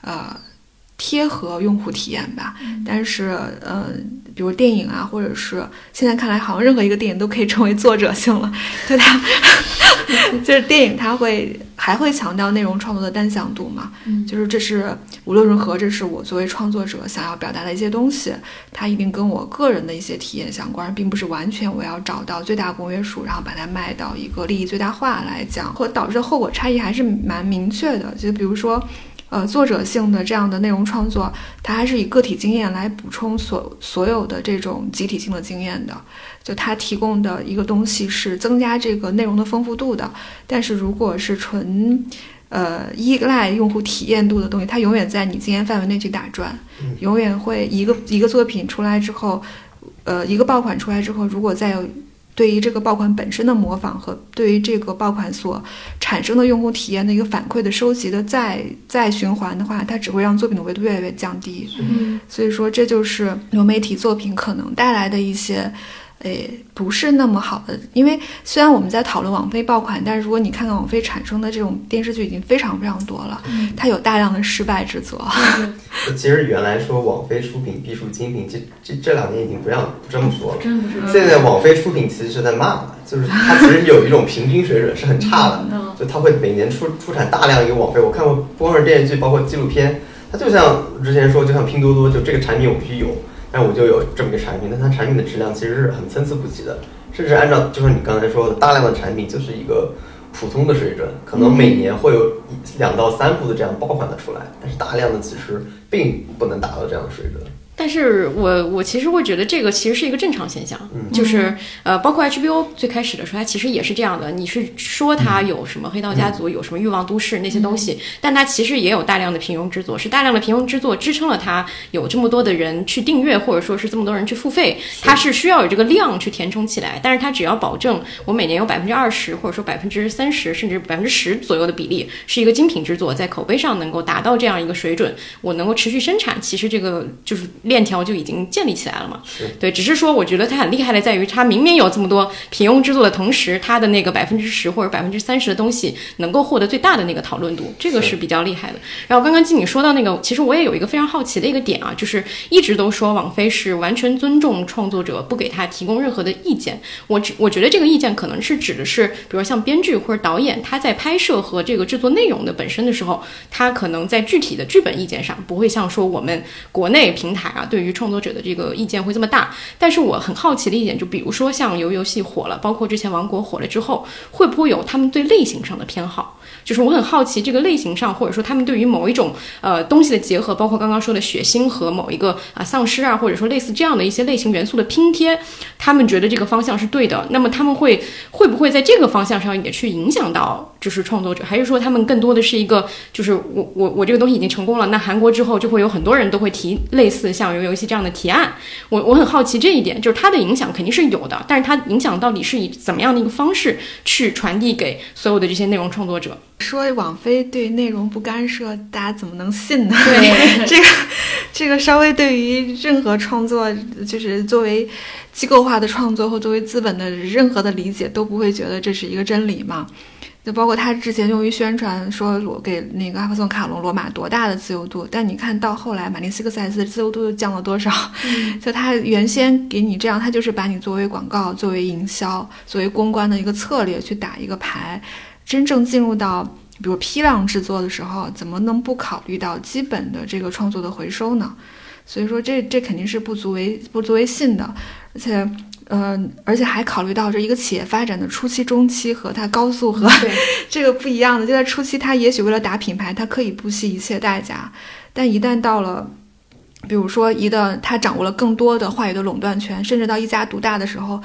呃，贴合用户体验吧。但是，呃，比如电影啊，或者是现在看来，好像任何一个电影都可以成为作者性了。[LAUGHS] 对它，[LAUGHS] 就是电影，它会还会强调内容创作的单向度嘛？嗯就是这是无论如何，这是我作为创作者想要表达的一些东西，它一定跟我个人的一些体验相关，并不是完全我要找到最大公约数，然后把它卖到一个利益最大化来讲，或导致的后果差异还是蛮明确的。就比如说。呃，作者性的这样的内容创作，它还是以个体经验来补充所所有的这种集体性的经验的。就它提供的一个东西是增加这个内容的丰富度的，但是如果是纯呃依赖用户体验度的东西，它永远在你经验范围内去打转，永远会一个一个作品出来之后，呃，一个爆款出来之后，如果再有对于这个爆款本身的模仿和对于这个爆款所产生的用户体验的一个反馈的收集的再再循环的话，它只会让作品的维度越来越降低。嗯所以说，这就是流媒体作品可能带来的一些，诶，不是那么好的。因为虽然我们在讨论网飞爆款，但是如果你看看网飞产生的这种电视剧，已经非常非常多了，它有大量的失败之作。其实原来说网飞出品必属精品，这这这两年已经不让不这么说了。真不是。现在网飞出品其实是在骂了，就是它其实有一种平均水准是很差的，嗯就它会每年出出产大量一个网飞。我看过不光是电视剧，包括纪录片，它就像之前说，就像拼多多，就这个产品我必须有，但我就有这么一个产品，但它产品的质量其实是很参差不齐的，甚至按照就是你刚才说的，大量的产品就是一个普通的水准，可能每年会有一两到三部的这样爆款的出来，但是大量的其实并不能达到这样的水准。但是我我其实会觉得这个其实是一个正常现象，嗯就是呃，包括 HBO 最开始的时候，它其实也是这样的。你是说它有什么黑道家族，有什么欲望都市那些东西，但它其实也有大量的平庸之作，是大量的平庸之作支撑了它有这么多的人去订阅，或者说是这么多人去付费，它是需要有这个量去填充起来。但是它只要保证我每年有百分之二十，或者说百分之三十，甚至百分之十左右的比例是一个精品之作，在口碑上能够达到这样一个水准，我能够持续生产，其实这个就是链条就已经建立起来了嘛。对，只是说我觉得它很厉害的在于，它明明有这么多平庸之作的同时，它的那个百分之十或者百分之三十的东西能够获得最大的那个讨论度，这个是比较厉害的。然后刚刚经理说到那个，其实我也有一个非常好奇的一个点啊，就是一直都说网飞是完全尊重创作者，不给他提供任何的意见。我只我觉得这个意见可能是指的是，比如像编剧或者导演，他在拍摄和这个制作内容的本身的时候，他可能在具体的剧本意见上不会像说我们国内平台对于创作者的这个意见会这么大。但是我很好奇的一点，就比如说像游游戏火了，包括之前王国火了之后，会不会有他们对类型上的偏好？就是我很好奇这个类型上，或者说他们对于某一种呃东西的结合，包括刚刚说的血腥和某一个啊丧尸啊，或者说类似这样的一些类型元素的拼贴，他们觉得这个方向是对的。那么他们会会不会在这个方向上也去影响到就是创作者，还是说他们更多的是一个就是我我我这个东西已经成功了，那韩国之后就会有很多人都会提类似像游游戏这样的提案。我我很好奇这一点，就是它的影响肯定是有的，但是它影响到底是以怎么样的一个方式去传递给所有的这些内容创作者？说网飞对内容不干涉，大家怎么能信呢？对 [LAUGHS] 这个，这个稍微对于任何创作，就是作为机构化的创作或作为资本的任何的理解，都不会觉得这是一个真理嘛。就包括他之前用于宣传说我给那个阿克松卡隆罗马多大的自由度，但你看到后来马丁斯克塞斯的自由度又降了多少？[LAUGHS] 就他原先给你这样，他就是把你作为广告、作为营销、作为公关的一个策略去打一个牌。真正进入到比如批量制作的时候，怎么能不考虑到基本的这个创作的回收呢？所以说这这肯定是不足为不足为信的，而且。嗯，而且还考虑到这一个企业发展的初期、中期和它高速和 [LAUGHS] 这个不一样的。就在初期，它也许为了打品牌，它可以不惜一切代价，但一旦到了，比如说一旦它掌握了更多的话语的垄断权，甚至到一家独大的时候，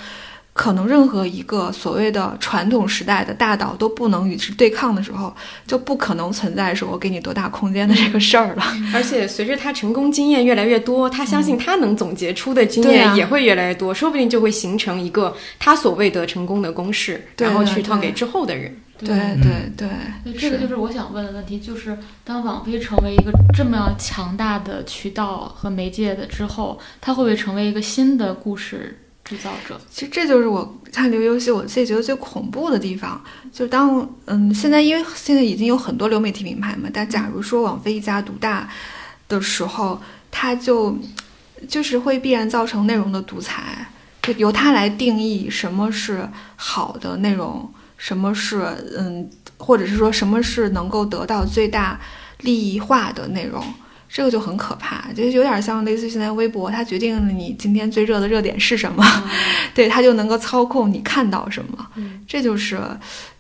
可能任何一个所谓的传统时代的大岛都不能与之对抗的时候，就不可能存在说我给你多大空间的这个事儿了。[LAUGHS] 而且随着他成功经验越来越多，他相信他能总结出的经验也会越来越多，说不定就会形成一个他所谓的成功的公式，然后去套给之后的人。对对对，对，这个就是我想问的问题，就是当网飞成为一个这么强大的渠道和媒介的之后，它会不会成为一个新的故事制造者？其实这就是我看流游戏我自己觉得最恐怖的地方。就当嗯，现在因为现在已经有很多流媒体品牌嘛，但假如说网飞一家独大的时候，它就就是会必然造成内容的独裁，就由它来定义什么是好的内容，什么是嗯，或者是说什么是能够得到最大利益化的内容。这个就很可怕，就有点像类似于现在微博，它决定了你今天最热的热点是什么，[LAUGHS] 对，它就能够操控你看到什么。嗯这就是，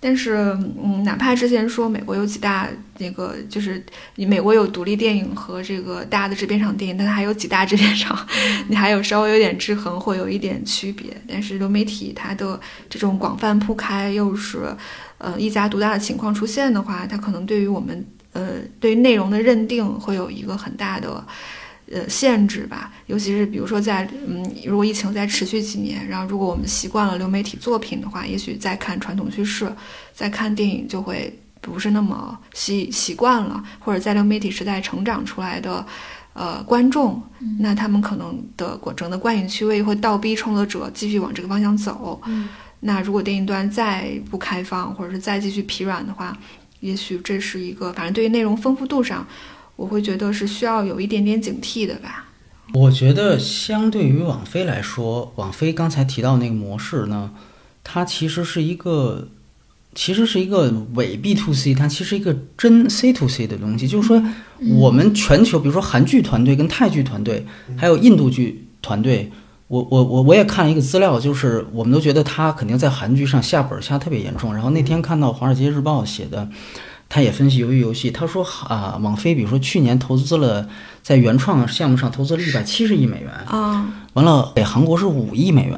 但是嗯，哪怕之前说美国有几大那个，就是你美国有独立电影和这个大的制片厂电影，但它还有几大制片厂，[LAUGHS] 你还有稍微有点制衡，会有一点区别。但是流媒体它的这种广泛铺开，又是呃一家独大的情况出现的话，它可能对于我们呃对于内容的认定会有一个很大的。呃，限制吧，尤其是比如说在嗯，如果疫情再持续几年，然后如果我们习惯了流媒体作品的话，也许再看传统叙事，再看电影就会不是那么习习惯了，或者在流媒体时代成长出来的呃观众，那他们可能的整个观影趣味会倒逼创作者继续往这个方向走。嗯那如果电影端再不开放，或者是再继续疲软的话，也许这是一个，反正对于内容丰富度上。我会觉得是需要有一点点警惕的吧。我觉得相对于网飞来说，网飞刚才提到那个模式呢，它其实是一个，其实是一个伪 B to C，它其实一个真 C to C 的东西。就是说，我们全球，比如说韩剧团队跟泰剧团队，还有印度剧团队，我我我我也看了一个资料，就是我们都觉得他肯定在韩剧上下本下特别严重。然后那天看到《华尔街日报》写的。他也分析鱿鱼游戏，他说啊，网飞比如说去年投资了在原创项目上投资了一百七十亿美元，啊，完了给韩国是五亿美元。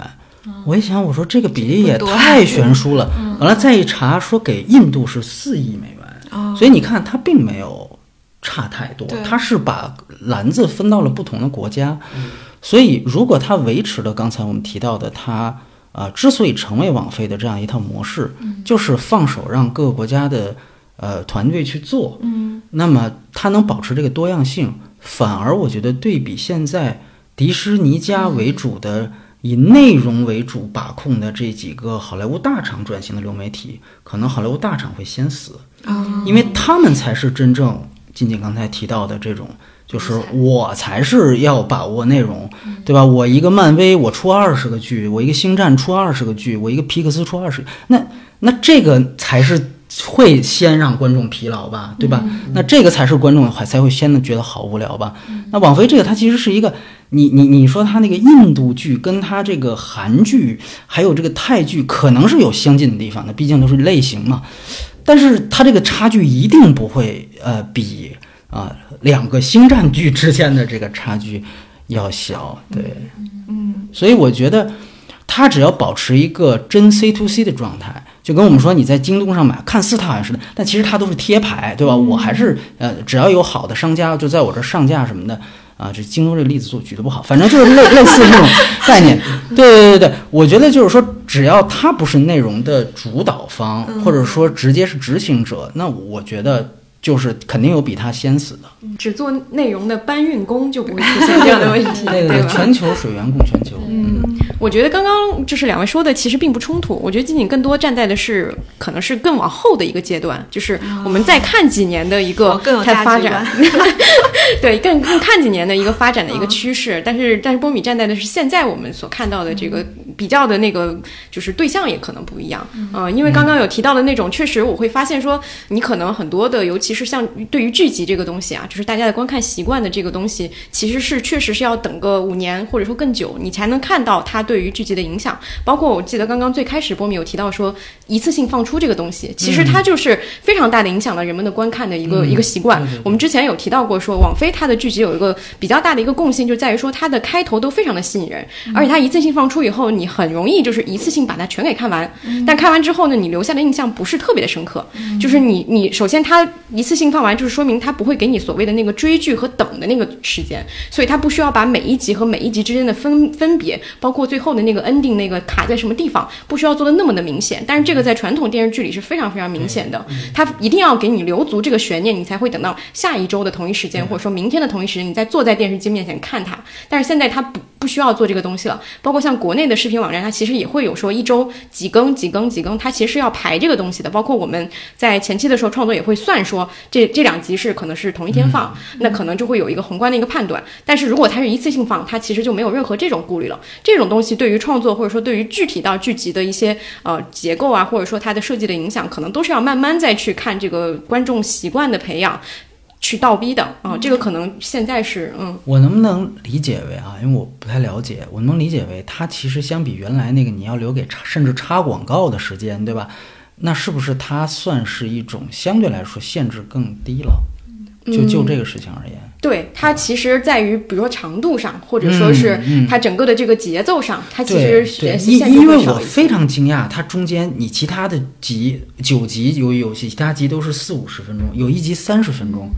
我一想，我说这个比例也太 [LAUGHS] 悬殊了。完了再一查，说给印度是四亿美元，啊，所以你看他并没有差太多对，它是把篮子分到了不同的国家。嗯所以如果它维持了刚才我们提到的它。啊，之所以成为网飞的这样一套模式，就是放手让各个国家的呃团队去做，嗯那么它能保持这个多样性，反而我觉得对比现在迪士尼家为主的。以内容为主把控的这几个好莱坞大厂转型的流媒体，可能好莱坞大厂会先死，因为他们才是真正仅仅刚才提到的这种，就是我才是要把握内容，对吧？我一个漫威，我出二十个剧；我一个星战出二十个剧；我一个皮克斯出二十，那那这个才是会先让观众疲劳吧，对吧？那这个才是观众还才会先的觉得好无聊吧？那网飞这个它其实是一个。你你你说它那个印度剧跟它这个韩剧还有这个泰剧可能是有相近的地方的，毕竟都是类型嘛。但是它这个差距一定不会呃比啊两个星战剧之间的这个差距要小，对，嗯，所以我觉得他只要保持一个真 C to C 的状态，就跟我们说你在京东上买，看似它好像是的，但其实它都是贴牌，对吧？我还是呃只要有好的商家就在我这上架什么的。啊，这京东这个例子做举的不好，[LAUGHS] 反正就是类类似这种概念。对对对对，我觉得就是说，只要他不是内容的主导方，或者说直接是执行者，那我觉得就是肯定有比他先死的。只做内容的搬运工就不会出现 [LAUGHS] 这样的问题，对对？全球水源供全球。嗯，我觉得刚刚就是两位说的其实并不冲突。我觉得仅仅更多站在的是可能是更往后的一个阶段，就是我们再看几年的一个它发展。[LAUGHS] 对，更更看几年的一个发展的一个趋势。但是但是波米站在的是现在我们所看到的这个比较的那个就是对象也可能不一样。嗯，因为刚刚有提到的那种，确实我会发现说，你可能很多的，尤其是像对于剧集这个东西啊，就是大家的观看习惯的这个东西，其实是确实是要等个五年或者说更久，你才能看到它对于剧集的影响。包括我记得刚刚最开始波米有提到说，一次性放出这个东西，其实它就是非常大的影响了人们的观看的一个一个习惯。我们之前有提到过说，网飞它的剧集有一个比较大的一个共性，就在于说它的开头都非常的吸引人，而且它一次性放出以后，你很容易就是一次性把它全给看完。但看完之后呢，你留下的印象不是特别的深刻，就是你你首先它一次性放完，就是说明它不会给你所谓的那个追剧和等的那个时间，所以它不需要把每一集和每一集之间的分分别，包括最后的那个 ending 那个卡在什么地方，不需要做的那么的明显。但是这个在传统电视剧里是非常非常明显的，它一定要给你留足这个悬念，你才会等到下一周的同一时间，或者说明天的同一时间，你再坐在电视机面前看它。但是现在它不不需要做这个东西了，包括像国内的视频网站，它其实也会有说一周几更几更几更，它其实是要排这个东西的。包括我们在前期的时候创作也会算说，这这两集是可能是同一天放，那可能就会有一个宏观的一个判断。但是如果它是一次性放，它其实就没有任何这种顾虑了。这种东西对于创作或者说对于具体到剧集的一些呃结构啊，或者说它的设计的影响，可能都是要慢慢再去看这个观众习惯的培养。去倒逼的啊，这个可能现在是嗯，我能不能理解为啊？因为我不太了解，我能理解为它其实相比原来那个你要留给插甚至插广告的时间，对吧？那是不是它算是一种相对来说限制更低了？就就这个事情而言，对它其实在于比如说长度上，或者说是它整个的这个节奏上，它其实因因为我非常惊讶，它中间你其他的集九集由于游戏，其他集都是四五十分钟，有一集三十分钟。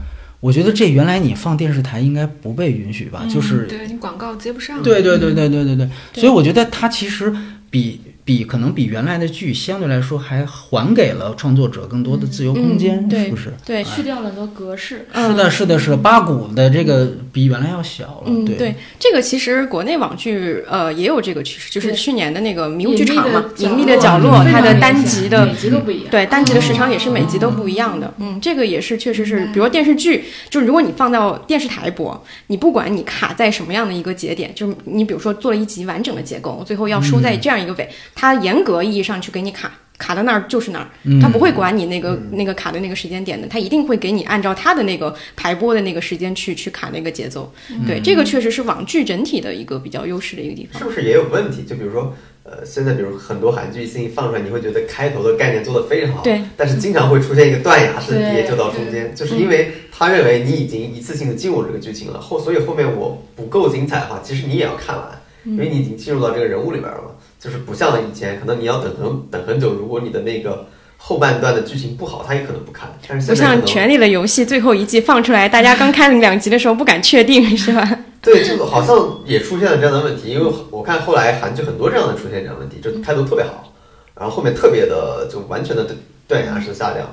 我觉得这原来你放电视台应该不被允许吧？就是对你广告接不上。对对对对对对对，所以我觉得它其实比。比可能比原来的剧相对来说还还给了创作者更多的自由空间，是不是？对，去掉了很多格式。是的，是的，是的。八股的这个比原来要小了。嗯，对，这个其实国内网剧呃也有这个趋势，就是去年的那个迷雾剧场嘛，隐秘的角落，它的单集的每集都不一样。对，单集的时长也是每集都不一样的。嗯，这个也是确实是，比如电视剧，就是如果你放到电视台播，你不管你卡在什么样的一个节点，就是你比如说做了一集完整的结构，最后要收在这样一个尾。它严格意义上去给你卡卡到那儿就是那儿，他不会管你那个那个卡的那个时间点的，他一定会给你按照他的那个排播的那个时间去去卡那个节奏。对，这个确实是网剧整体的一个比较优势的一个地方。是不是也有问题？就比如说，呃，现在比如很多韩剧一放出来，你会觉得开头的概念做得非常好，对，但是经常会出现一个断崖式跌，就到中间，就是因为他认为你已经一次性的进入这个剧情了，后所以后面我不够精彩的话，其实你也要看完，因为你已经进入到这个人物里边了。就是不像以前，可能你要等很等很久。如果你的那个后半段的剧情不好，他也可能不看。但是不像《权力的游戏》最后一季放出来，大家刚看两集的时候不敢确定，是吧？[LAUGHS] 对，就好像也出现了这样的问题。因为我看后来韩剧很多这样的出现这样的问题，就开头特别好，然后后面特别的就完全的断崖式下降。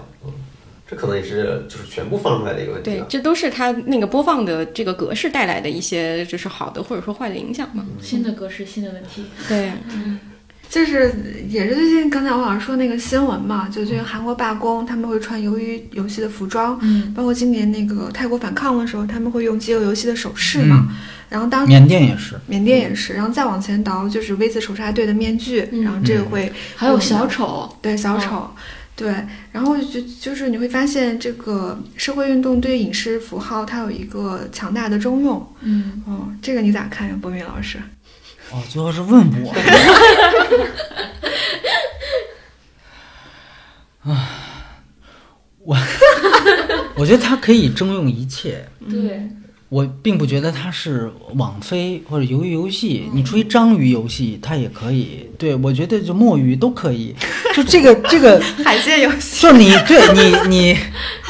这可能也是就是全部放出来的一个问题了，。对这都是它那个播放的这个格式带来的一些就是好的或者说坏的影响嘛。新的格式，新的问题。对，[LAUGHS] 就是也是最近刚才我老师说那个新闻嘛，就最近韩国罢工，他们会穿鱿鱼游戏的服装，嗯，包括今年那个泰国反抗的时候，他们会用饥饿游戏的手势嘛。然后当缅甸也是，缅甸也是，然后再往前倒就是 V 字仇杀队的面具，嗯然后这个会还有小丑，对小丑，对，然后就就是你会发现这个社会运动对影视符号它有一个强大的征用，嗯，哦，这个你咋看呀，博明老师？哦，最后是问我。啊，我 [LAUGHS] 我觉得它可以征用一切。对，我并不觉得它是网飞或者鱿鱼游戏，你出一章鱼游戏它也可以。对我觉得就墨鱼都可以，就这个这个，[LAUGHS] 海鲜游戏，就你对你你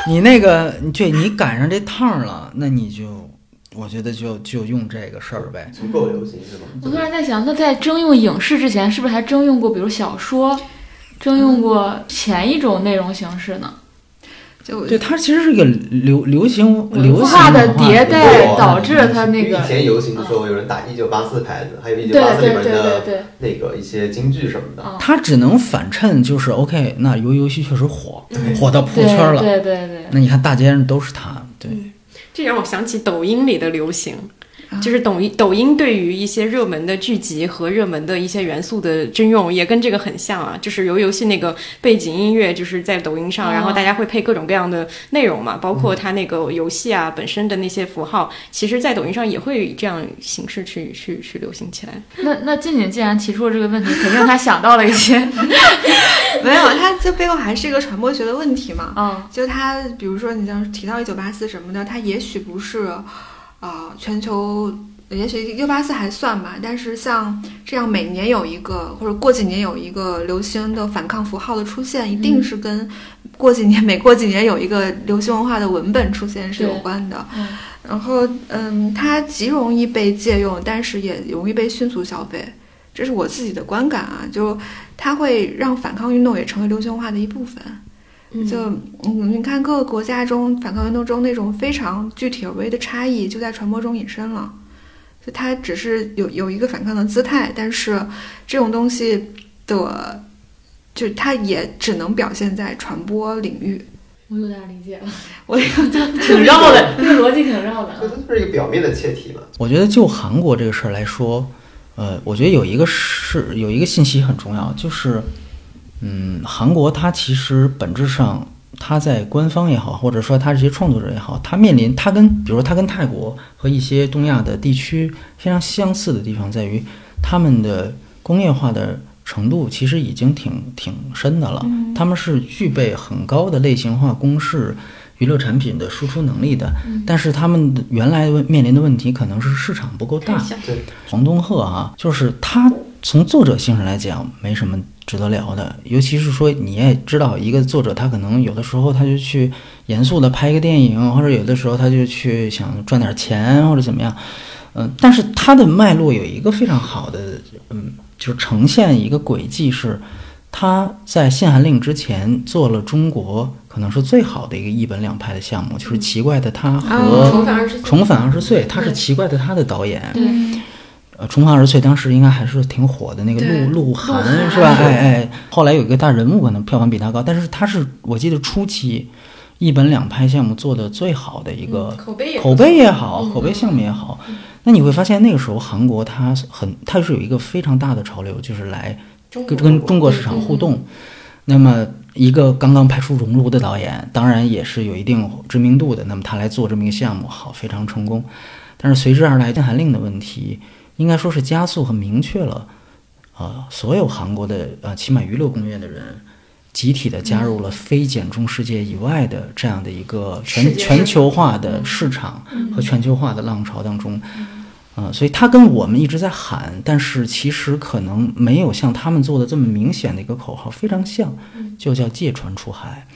你那个对你赶上这趟了，那你就我觉得就就用这个事儿呗。足够流行是吧？我突然在想，那在征用影视之前，是不是还征用过，比如小说，征用过前一种内容形式呢？就对，它其实是一个流流行流化的迭代导致了它那个以前游行的时候，有人打一九八四牌子，还有一九八四里面对对对的对，那个一些京剧什么的。啊，它只能反衬，就是 OK，那游游戏确实火，火到破对圈了。对对对，那你看大街上都是它，对，这让我想起抖音里的流行。啊就是抖音，抖音对于一些热门的剧集和热门的一些元素的征用，也跟这个很像啊。就是游游戏那个背景音乐，就是在抖音上，哦然后大家会配各种各样的内容嘛，包括它那个游戏啊本身的那些符号，其实在抖音上也会以这样形式去去去流行起来。那那静静既然提出了这个问题，肯定他想到了一些，[LAUGHS] 没有，它这背后还是一个传播学的问题嘛。嗯就它，比如说你像提到一九八四什么的，它也许不是，啊、全球，也许一九八四还算吧，但是像这样每年有一个或者过几年有一个流行的反抗符号的出现，一定是跟过几年 [LAUGHS] 每过几年有一个流行文化的文本出现是有关的。嗯然后，嗯，它极容易被借用，但是也容易被迅速消费，这是我自己的观感啊。就它会让反抗运动也成为流行文化的一部分。就嗯，你看各个国家中反抗运动中那种非常具体而微的差异，就在传播中隐身了。就它只是有有一个反抗的姿态，但是这种东西的，就它也只能表现在传播领域。我有点理解了，我 [LAUGHS] 就挺绕的，这个逻辑挺绕的这啊。就是一个表面的切题嘛。我觉得就韩国这个事儿来说，呃，我觉得有一个是有一个信息很重要，就是，嗯，韩国它其实本质上，它在官方也好，或者说它这些创作者也好，它面临它跟比如说它跟泰国和一些东亚的地区非常相似的地方在于，他们的工业化的程度其实已经挺挺深的了，他们是具备很高的类型化公式。娱乐产品的输出能力的，但是他们的原来面临的问题可能是市场不够大。对，黄东赫啊，就是他从作者性上来讲没什么值得聊的，尤其是说你也知道，一个作者他可能有的时候他就去严肃的拍一个电影，或者有的时候他就去想赚点钱或者怎么样，嗯、但是他的脉络有一个非常好的，嗯，就是呈现一个轨迹是。他在限韩令之前做了中国可能是最好的一个一本两拍的项目，就是《奇怪的他》和重返二十《重返二十岁》，他是《奇怪的他》的导演。对，呃，《重返二十岁》当时应该还是挺火的，那个鹿鹿晗晗是吧？[LAUGHS] 哎哎，后来有一个大人物可能票房比他高，但是他是我记得初期一本两拍项目做的最好的一个口碑也口碑也好，口碑项目也好。那你会发现那个时候韩国它很，它是有一个非常大的潮流，就是来跟跟中国市场互动。那么一个刚刚拍出《熔炉》的导演，当然也是有一定知名度的。那么他来做这么一个项目，好，非常成功。但是随之而来禁韩令的问题，应该说是加速和明确了，呃，所有韩国的呃，起码娱乐工业的人，集体的加入了非简中世界以外的这样的一个全全球化的市场和全球化的浪潮当中。啊、所以他跟我们一直在喊，但是其实可能没有像他们做的这么明显的一个口号，非常像，就叫借船出海。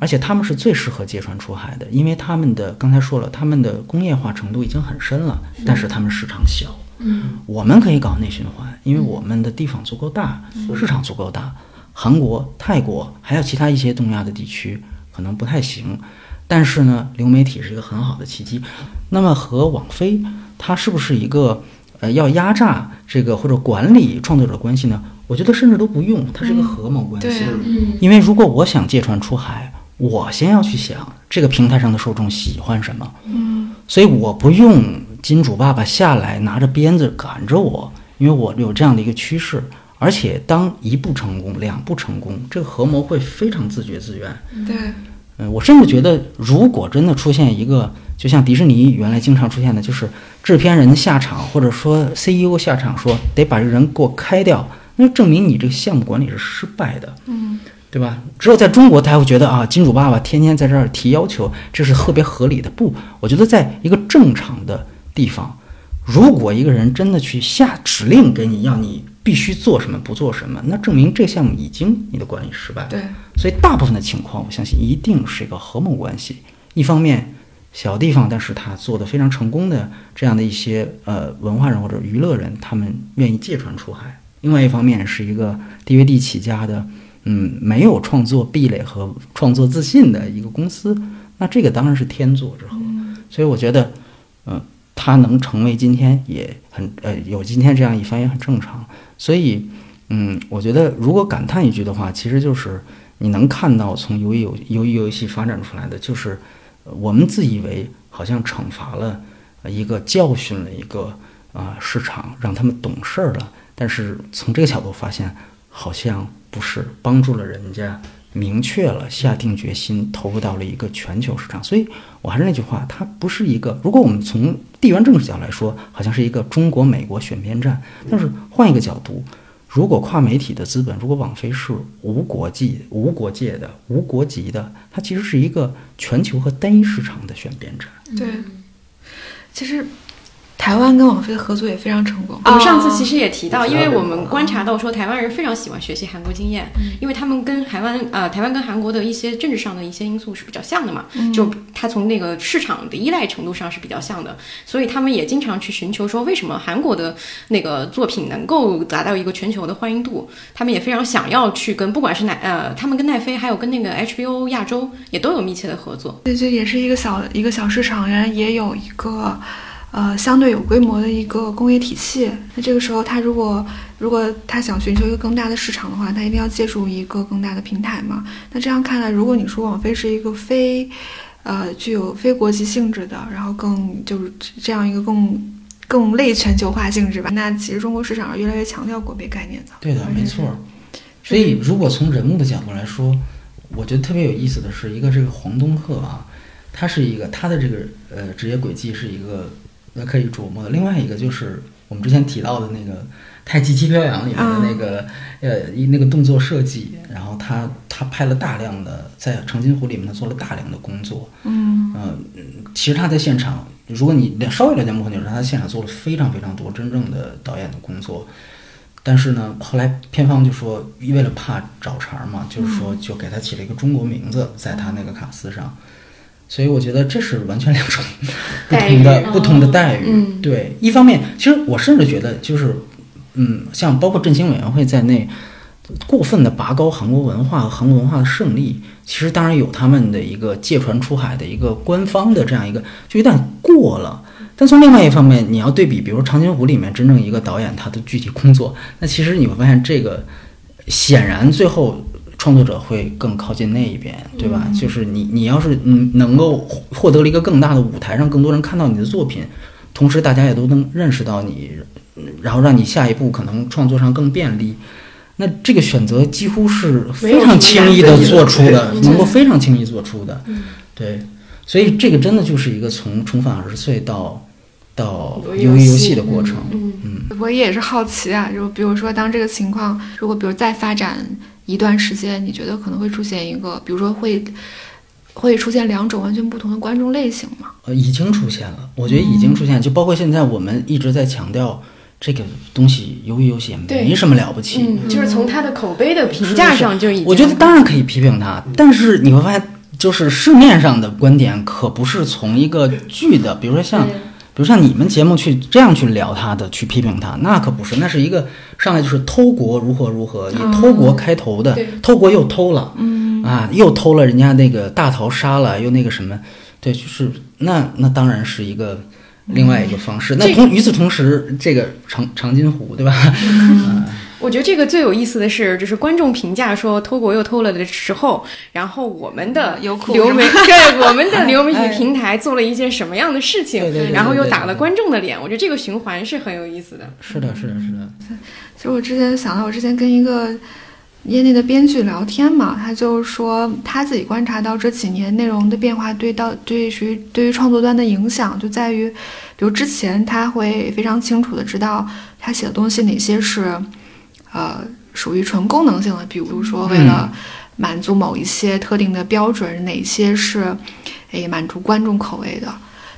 而且他们是最适合借船出海的，因为他们的刚才说了，他们的工业化程度已经很深了，但是他们市场小。嗯，我们可以搞内循环，因为我们的地方足够大，市场足够大。韩国、泰国还有其他一些东亚的地区，可能不太行。但是呢，流媒体是一个很好的契机。那么和网飞，它是不是一个呃要压榨这个或者管理创作者关系呢？我觉得甚至都不用，它是一个合谋关系。因为如果我想借船出海，我先要去想这个平台上的受众喜欢什么，嗯所以我不用金主爸爸下来拿着鞭子赶着我，因为我有这样的一个趋势。而且当一步成功，两步成功，这个合谋会非常自觉自愿。对，嗯，我甚至觉得，如果真的出现一个，就像迪士尼原来经常出现的，就是制片人下场，或者说 CEO 下场说得把这个人给我开掉，那就证明你这个项目管理是失败的。嗯对吧？只有在中国，他会觉得啊，金主爸爸天天在这儿提要求，这是特别合理的。不，我觉得在一个正常的地方，如果一个人真的去下指令给你，要你必须做什么，不做什么，那证明这个项目已经你的管理失败了。对，所以大部分的情况，我相信一定是一个合谋关系。一方面，小地方，但是他做的非常成功的这样的一些呃文化人或者娱乐人，他们愿意借船出海；另外一方面，是一个 DVD 起家的，嗯，没有创作壁垒和创作自信的一个公司。那这个当然是天作之合。所以我觉得，嗯、他能成为今天也很呃有今天这样一番也很正常。所以，嗯，我觉得如果感叹一句的话，其实就是你能看到从游戏游游戏游戏发展出来的，就是我们自以为好像惩罚了一个教训了一个啊、市场，让他们懂事儿了。但是从这个角度发现，好像不是帮助了人家。明确了下定决心投入到了一个全球市场，所以我还是那句话，它不是一个。如果我们从地缘政治角来说，好像是一个中国美国选边站，但是换一个角度，如果跨媒体的资本，如果网飞是无国际、无国界的、无国籍的，它其实是一个全球和单一市场的选边站。对，其实台湾跟网飞的合作也非常成功。我们上次其实也提到，哦因为我们观察到说台湾人非常喜欢学习韩国经验，因为他们跟台湾呃台湾跟韩国的一些政治上的一些因素是比较像的嘛，就他从那个市场的依赖程度上是比较像的，所以他们也经常去寻求说为什么韩国的那个作品能够达到一个全球的欢迎度，他们也非常想要去跟不管是奈呃他们跟奈飞还有跟那个 HBO 亚洲也都有密切的合作。对，这也是一个小一个小市场，然后也有一个呃相对有规模的一个工业体系。那这个时候，他如果如果他想寻求一个更大的市场的话，他一定要借助一个更大的平台嘛。那这样看来，如果你说网飞是一个非呃具有非国际性质的，然后更就是这样一个更更类全球化性质吧，那其实中国市场是越来越强调国别概念的。对的，没错。所以，如果从人物的角度来说，我觉得特别有意思的是，一个这个黄东赫啊，他是一个他的这个呃职业轨迹是一个呃可以琢磨的。另外一个就是我们之前提到的那个《太极旗飘扬》里面的那个、呃一那个动作设计，然后他他拍了大量的在《长津湖》里面他做了大量的工作，嗯嗯，其实他在现场，如果你了稍微了解幕后，你就知道他在现场做了非常非常多真正的导演的工作。但是呢，后来片方就说，为了怕找茬儿嘛，就是说就给他起了一个中国名字，在他那个卡司上。所以我觉得这是完全两种不同的不同的待遇。嗯对，一方面，其实我甚至觉得就是，嗯，像包括振兴委员会在内，过分的拔高韩国文化和韩国文化的胜利，其实当然有他们的一个借船出海的一个官方的这样一个，就有点过了。但从另外一方面，你要对比，比如《长津湖》里面真正一个导演他的具体工作，那其实你会发现这个显然最后创作者会更靠近那一边，对吧？就是你你要是嗯能够获得了一个更大的舞台，让更多人看到你的作品，同时大家也都能认识到你，然后让你下一步可能创作上更便利。那这个选择几乎是非常轻易的做出的，能够非常轻易做出的，对，所以这个真的就是一个从重返二十岁到到鱿鱼游游戏的过程，嗯。嗯，我也是好奇啊，就比如说，当这个情况，如果比如再发展一段时间，你觉得可能会出现一个，比如说会会出现两种完全不同的观众类型吗？呃，已经出现了，我觉得已经出现，就包括现在我们一直在强调这个东西，鱿鱼游戏也没什么了不起，嗯，就是从他的口碑的评价上就已经，我觉得当然可以批评他，但是你会发现，就是市面上的观点可不是从一个剧的，比如说像，比如像你们节目去这样去聊他的，去批评他，那可不是，那是一个上来就是偷国如何如何，以偷国开头的，对。偷国又偷了，嗯。啊，又偷了人家那个大逃杀了，又那个什么，对，就是那那当然是一个另外一个方式。那同与此同时，这个长长津湖，对吧？[LAUGHS] 我觉得这个最有意思的是，就是观众评价说偷国又偷了的时候，然后我们的优酷流媒 [LAUGHS] 对我们的 [LAUGHS] 流媒哎体平台做了一件什么样的事情，对对对对然后又打了观众的脸，我觉得这个循环是很有意思的。是的，是的，是的。其实我之前想到，我之前跟一个业内的编剧聊天嘛，他就说他自己观察到这几年内容的变化对到对属于对于创作端的影响，就在于，比如之前他会非常清楚的知道他写的东西哪些是，呃，属于纯功能性的，比如说为了满足某一些特定的标准，哪些是，诶满足观众口味的。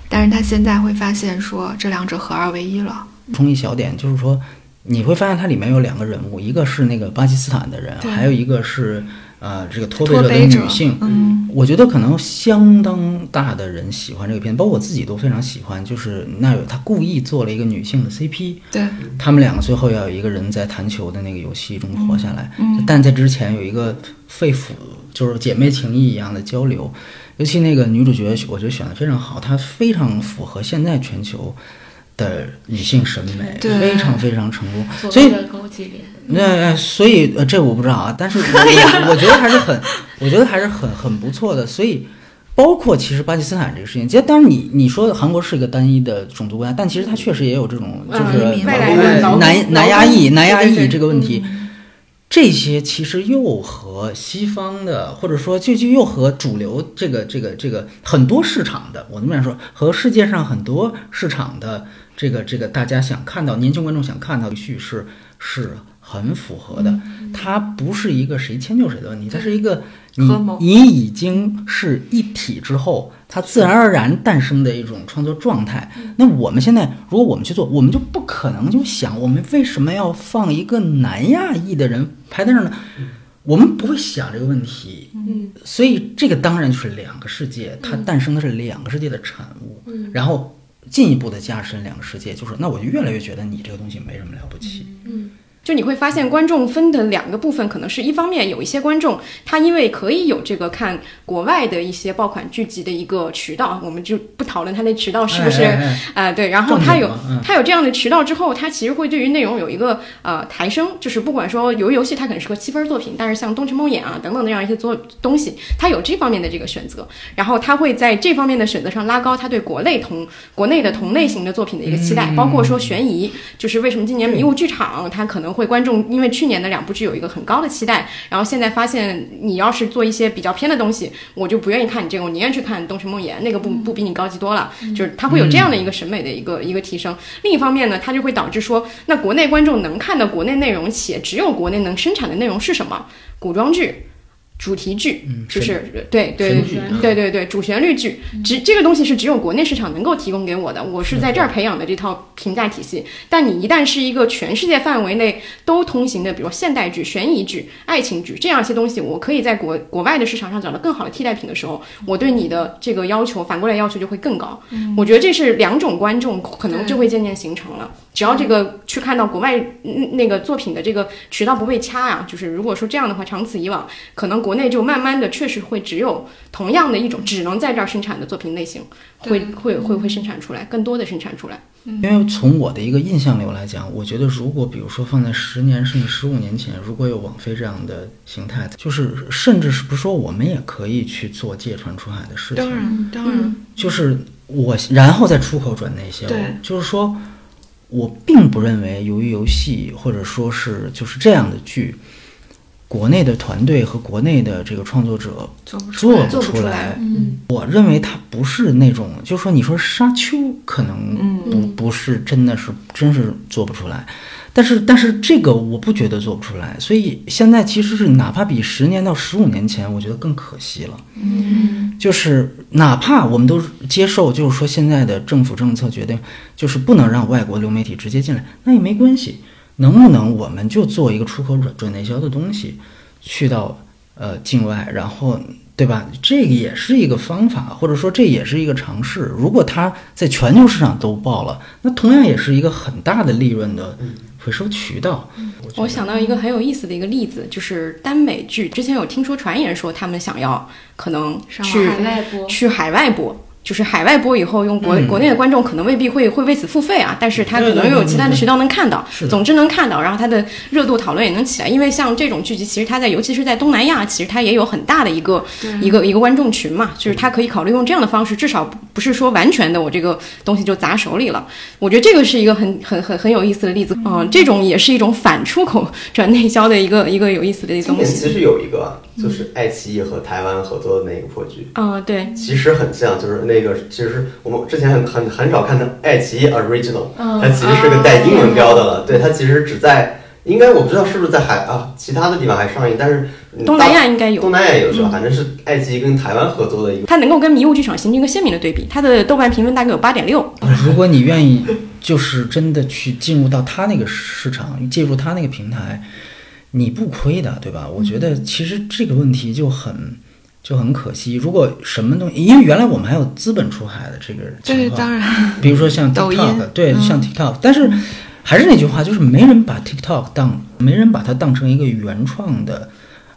但是他现在会发现说，这两者合二为一了。补充一小点，就是说你会发现它里面有两个人物，一个是那个巴基斯坦的人，还有一个是呃这个脱北者的女性。嗯我觉得可能相当大的人喜欢这个片，包括我自己都非常喜欢。就是那有他故意做了一个女性的 CP，对，他们两个最后要有一个人在弹球的那个游戏中活下来，嗯但在之前有一个肺腑就是姐妹情谊一样的交流。尤其那个女主角，我觉得选的非常好，她非常符合现在全球的女性审美，对非常非常成功。所以。那、呃所以呃，这我不知道啊，但是我我我觉得还是很，我觉得还是很很不错的。所以，包括其实巴基斯坦这个事情，其实当然你你说韩国是一个单一的种族国家，但其实它确实也有这种就是南南亚裔南亚裔这个问题。这些其实又和西方的，或者说就就又和主流这个这个这个很多市场的，我那么来说，和世界上很多市场的这个这个大家想看到年轻观众想看到的叙事是很符合的。它不是一个谁迁就谁的问题，它是一个你你已经是一体之后，它自然而然诞生的一种创作状态。那我们现在如果我们去做，我们就不可能就想我们为什么要放一个南亚裔的人排在那儿呢？我们不会想这个问题，嗯，所以这个当然就是两个世界，它诞生的是两个世界的产物，嗯然后进一步的加深两个世界，就是那我就越来越觉得你这个东西没什么了不起，就你会发现，观众分的两个部分，可能是一方面有一些观众，他因为可以有这个看国外的一些爆款剧集的一个渠道，我们就不讨论他那渠道是不是哎哎哎。啊、对，然后他有他有这样的渠道之后，他其实会对于内容有一个呃抬升，就是不管说游游戏它可能是个七分作品，但是像《东城梦魇》啊等等那样一些作东西，它有这方面的这个选择，然后他会在这方面的选择上拉高他对国内同国内的同类型的作品的一个期待，包括说悬疑，就是为什么今年迷雾剧场它可能会观众因为去年的两部剧有一个很高的期待，然后现在发现你要是做一些比较偏的东西，我就不愿意看你这个，我宁愿去看《东城梦魇》，那个不不比你高级多了，就是它会有这样的一个审美的一个一个提升。另一方面呢，它就会导致说，那国内观众能看的国内内容，且只有国内能生产的内容是什么？古装剧。主题剧嗯就是对对对对对主旋律剧，只这个东西是只有国内市场能够提供给我的，我是在这儿培养的这套评价体系。但你一旦是一个全世界范围内都通行的，比如现代剧、悬疑剧、爱情剧这样一些东西，我可以在国国外的市场上找到更好的替代品的时候，我对你的这个要求反过来要求就会更高。我觉得这是两种观众可能就会渐渐形成了。只要这个去看到国外嗯那个作品的这个渠道不被掐呀、就是如果说这样的话，长此以往，可能国内就慢慢的确实会只有同样的一种只能在这儿生产的作品类型，会会会会生产出来，更多的生产出来。因为从我的一个印象流来讲，我觉得如果比如说放在十年甚至十五年前，如果有网飞这样的形态，就是甚至是不是说我们也可以去做借船出海的事情？当然，当然，就是我然后再出口转内销对，就是说我并不认为由于游戏或者说是就是这样的剧，国内的团队和国内的这个创作者做不出来。做不出来来。嗯，我认为它不是那种，就是说你说沙丘可能嗯不不是真的是真是做不出来，但是但是这个我不觉得做不出来，所以现在其实是哪怕比十年到十五年前，我觉得更可惜了。嗯，就是哪怕我们都接受，就是说现在的政府政策决定，就是不能让外国流媒体直接进来，那也没关系。能不能我们就做一个出口转转内销的东西，去到呃境外，然后对吧？这个也是一个方法，或者说这也是一个尝试。如果它在全球市场都爆了，那同样也是一个很大的利润的回收渠道。我想到一个很有意思的一个例子，就是耽美剧，之前有听说传言说他们想要可能上去海外播去海外播。就是海外播以后，用国、嗯国内的观众可能未必会会为此付费啊，但是他可能又有其他的渠道能看到总之能看到，然后它的热度讨论也能起来。因为像这种剧集，其实它在尤其是在东南亚，其实它也有很大的一个一个一个观众群嘛，就是它可以考虑用这样的方式，至少不不是说完全的我这个东西就砸手里了。我觉得这个是一个很很很很有意思的例子，嗯，这种也是一种反出口 [LAUGHS] 转内销的一个一个有意思的一个东西。今年其实有一个，就是爱奇艺和台湾合作的那个破剧，嗯，对，其实很像，就是那个其实我们之前很很很少看的爱奇艺 Original，嗯它其实是个带英文标的了。对，它其实只在应该我不知道是不是在海啊其他的地方还上映，但是嗯东南亚应该有东南亚有是吧？反正是爱奇艺跟台湾合作的一个。它能够跟迷雾剧场形成一个鲜明的对比，它的豆瓣评分大概有八点六，[LAUGHS] 如果你愿意，就是真的去进入到它那个市场，进入它那个平台，你不亏的，对吧？我觉得其实这个问题就很就很可惜。如果什么东西，因为原来我们还有资本出海的这个对，情况，当然，比如说像抖音 TikTok，对，嗯像 TikTok，但是还是那句话，就是没人把 TikTok 当，没人把它当成一个原创的。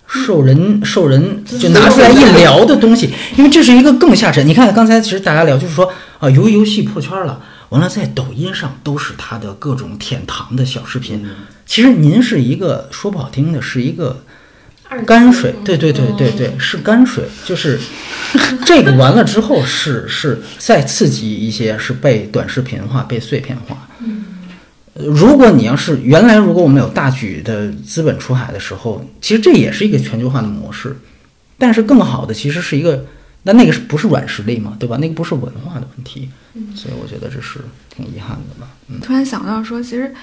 受人受人就拿出来一聊的东西，因为这是一个更下沉。你看刚才其实大家聊就是说啊，由于游戏破圈了，完了在抖音上都是他的各种舔糖的小视频。其实您是一个说不好听的，是一个泔水，对对对对对，是泔水，就是这个完了之后是是再刺激一些，是被短视频化、被碎片化。呃如果你要是原来如果我们有大举的资本出海的时候，其实这也是一个全球化的模式，但是更好的其实是一个，那那个是不是软实力嘛，对吧？那个不是文化的问题，所以我觉得这是挺遗憾的吧。嗯，突然想到说，其实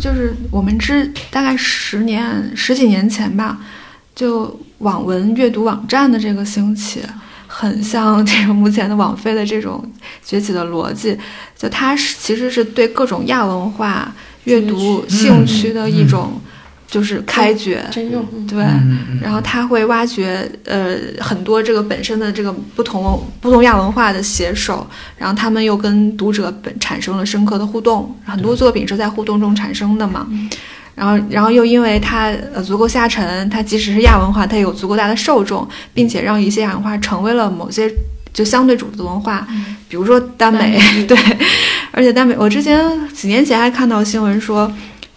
就是我们之大概十年十几年前吧，就网文阅读网站的这个兴起，很像这个目前的网飞的这种崛起的逻辑。就它是其实是对各种亚文化阅读兴趣的一种就是开掘，真用。嗯对。然后他会挖掘呃很多这个本身的这个不同不同亚文化的写手，然后他们又跟读者本产生了深刻的互动，很多作品是在互动中产生的嘛。然后，然后又因为它呃足够下沉，它即使是亚文化，它也有足够大的受众，并且让一些亚文化成为了某些就相对主流的文化，比如说耽美，[LAUGHS] 对，而且耽美，我之前几年前还看到新闻说，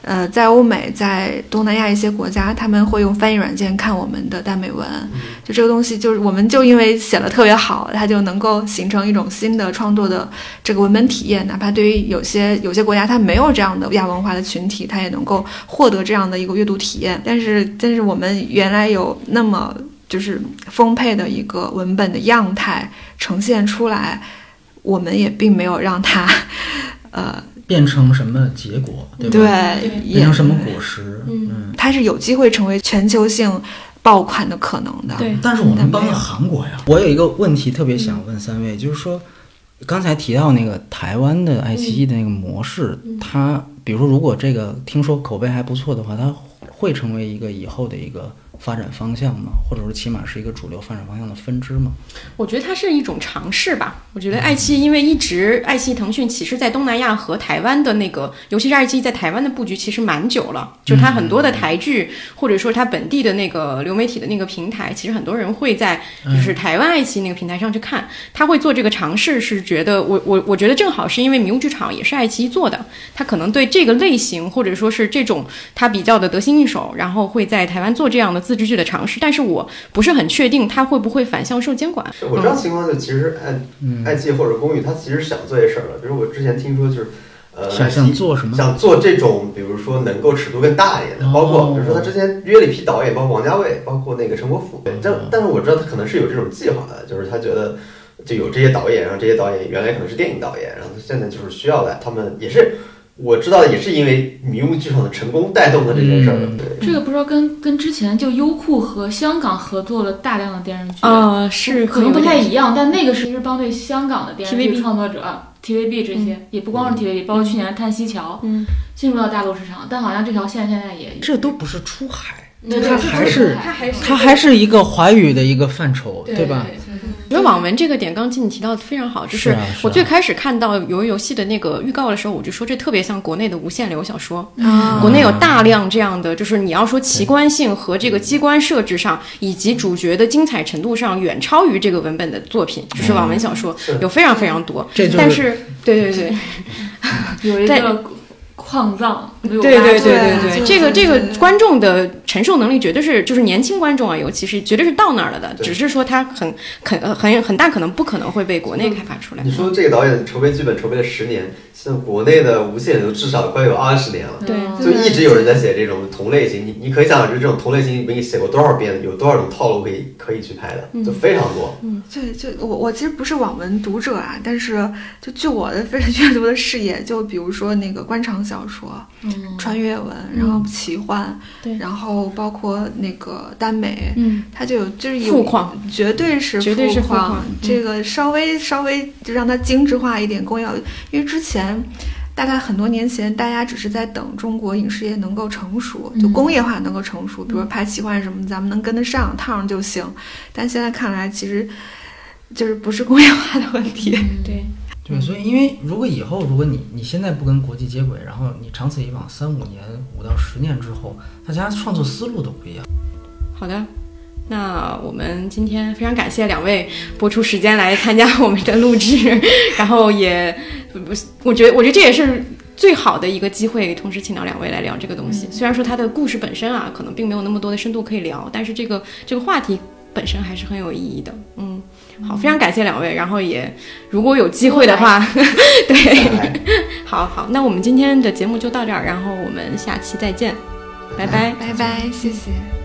呃，在欧美，在东南亚一些国家，他们会用翻译软件看我们的耽美文，就这个东西，就是我们就因为写的特别好，它就能够形成一种新的创作的这个文本体验，哪怕对于有些有些国家它没有这样的亚文化的群体，它也能够获得这样的一个阅读体验。但是，但是我们原来有那么就是丰沛的一个文本的样态呈现出来，我们也并没有让它，呃，变成什么结果，对吧？对，变成什么果实？嗯，它是有机会成为全球性爆款的可能的。对但是我们帮了韩国呀。我有一个问题特别想问三位，就是说，刚才提到那个台湾的爱奇艺的那个模式，它比如说如果这个听说口碑还不错的话，它会成为一个以后的一个发展方向吗？或者说起码是一个主流发展方向的分支吗？我觉得它是一种尝试吧。我觉得爱奇艺因为一直爱奇艺、腾讯其实在东南亚和台湾的那个，尤其是爱奇艺在台湾的布局其实蛮久了。就它很多的台剧，或者说它本地的那个流媒体的那个平台，其实很多人会在就是台湾爱奇艺那个平台上去看。他会做这个尝试，是觉得我我我觉得正好是因为迷雾剧场也是爱奇艺做的，他可能对这个类型或者说是这种他比较的得心应手，然后会在台湾做这样的自制剧的尝试。但是我不是很确定他会不会反向受监管。是我知道情况就其实爱爱奇艺或者公寓，它其实想做这事儿了。比如我之前听说就是，呃，想做什么？想做这种，比如说能够尺度更大一点的，包括哦比如说他之前约了一批导演，包括王家卫，包括那个陈国富。对，但但是我知道他可能是有这种计划的，就是他觉得就有这些导演，然后这些导演原来可能是电影导演，然后他现在就是需要来，他们也是我知道，也是因为迷雾剧场的成功带动的这件事儿。嗯对，这个不知道跟跟之前就优酷和香港合作了大量的电视剧，呃，是可能不太。一样，但那个是是帮对香港的电视剧创作者、TVB 这些，也不光是 TVB，包括去年的《叹息桥》嗯，进入到大陆市场，但好像这条线现在也这都不是出海，对它还是它还是它还是一个华语的一个范畴，对吧？我觉得网文这个点，刚进你提到的非常好，就是我最开始看到鱿鱼游戏的那个预告的时候，我就说这特别像国内的无限流小说。啊国内有大量这样的，就是你要说奇观性和这个机关设置上，以及主角的精彩程度上，远超于这个文本的作品，就是网文小说有非常非常多。这就是但是，对对对，有一个矿藏，对对对对对，这个这个观众的承受能力绝对是，就是年轻观众啊，尤其是绝对是到那儿了的，只是说他很很很很大可能不可能会被国内开发出来。你说这个导演筹备剧本筹备了十年，现在国内的无限流至少快有二十年了。对嗯就一直有人在写这种同类型，你你可以想想，就这种同类型，你写过多少遍，有多少种套路可以可以去拍的，就非常多。嗯对，就我我其实不是网文读者啊，但是就据我的 [LAUGHS] 非常阅读的视野，就比如说那个官场小说、嗯穿越文，然后奇幻，对然后包括那个耽美，嗯，它就有就是有富矿，绝对是绝对是富矿矿嗯这个稍微稍微就让它精致化一点工业化，因为之前。大概很多年前，大家只是在等中国影视业能够成熟，就工业化能够成熟，比如说拍奇幻什么，咱们能跟得上，趟上就行。但现在看来，其实就是不是工业化的问题。对，对，所以因为如果以后，如果你你现在不跟国际接轨，然后你长此以往，三五年、五到十年之后，大家创作思路都不一样。好的。那我们今天非常感谢两位播出时间来参加我们的录制，[LAUGHS] 然后也，不不我觉得我觉得这也是最好的一个机会，同时请到两位来聊这个东西。虽然说它的故事本身啊，可能并没有那么多的深度可以聊，但是这个这个话题本身还是很有意义的。嗯，好，非常感谢两位，然后也如果有机会的话，[LAUGHS] 对，[LAUGHS] 好好，那我们今天的节目就到这儿，然后我们下期再见，拜拜。拜拜，谢谢。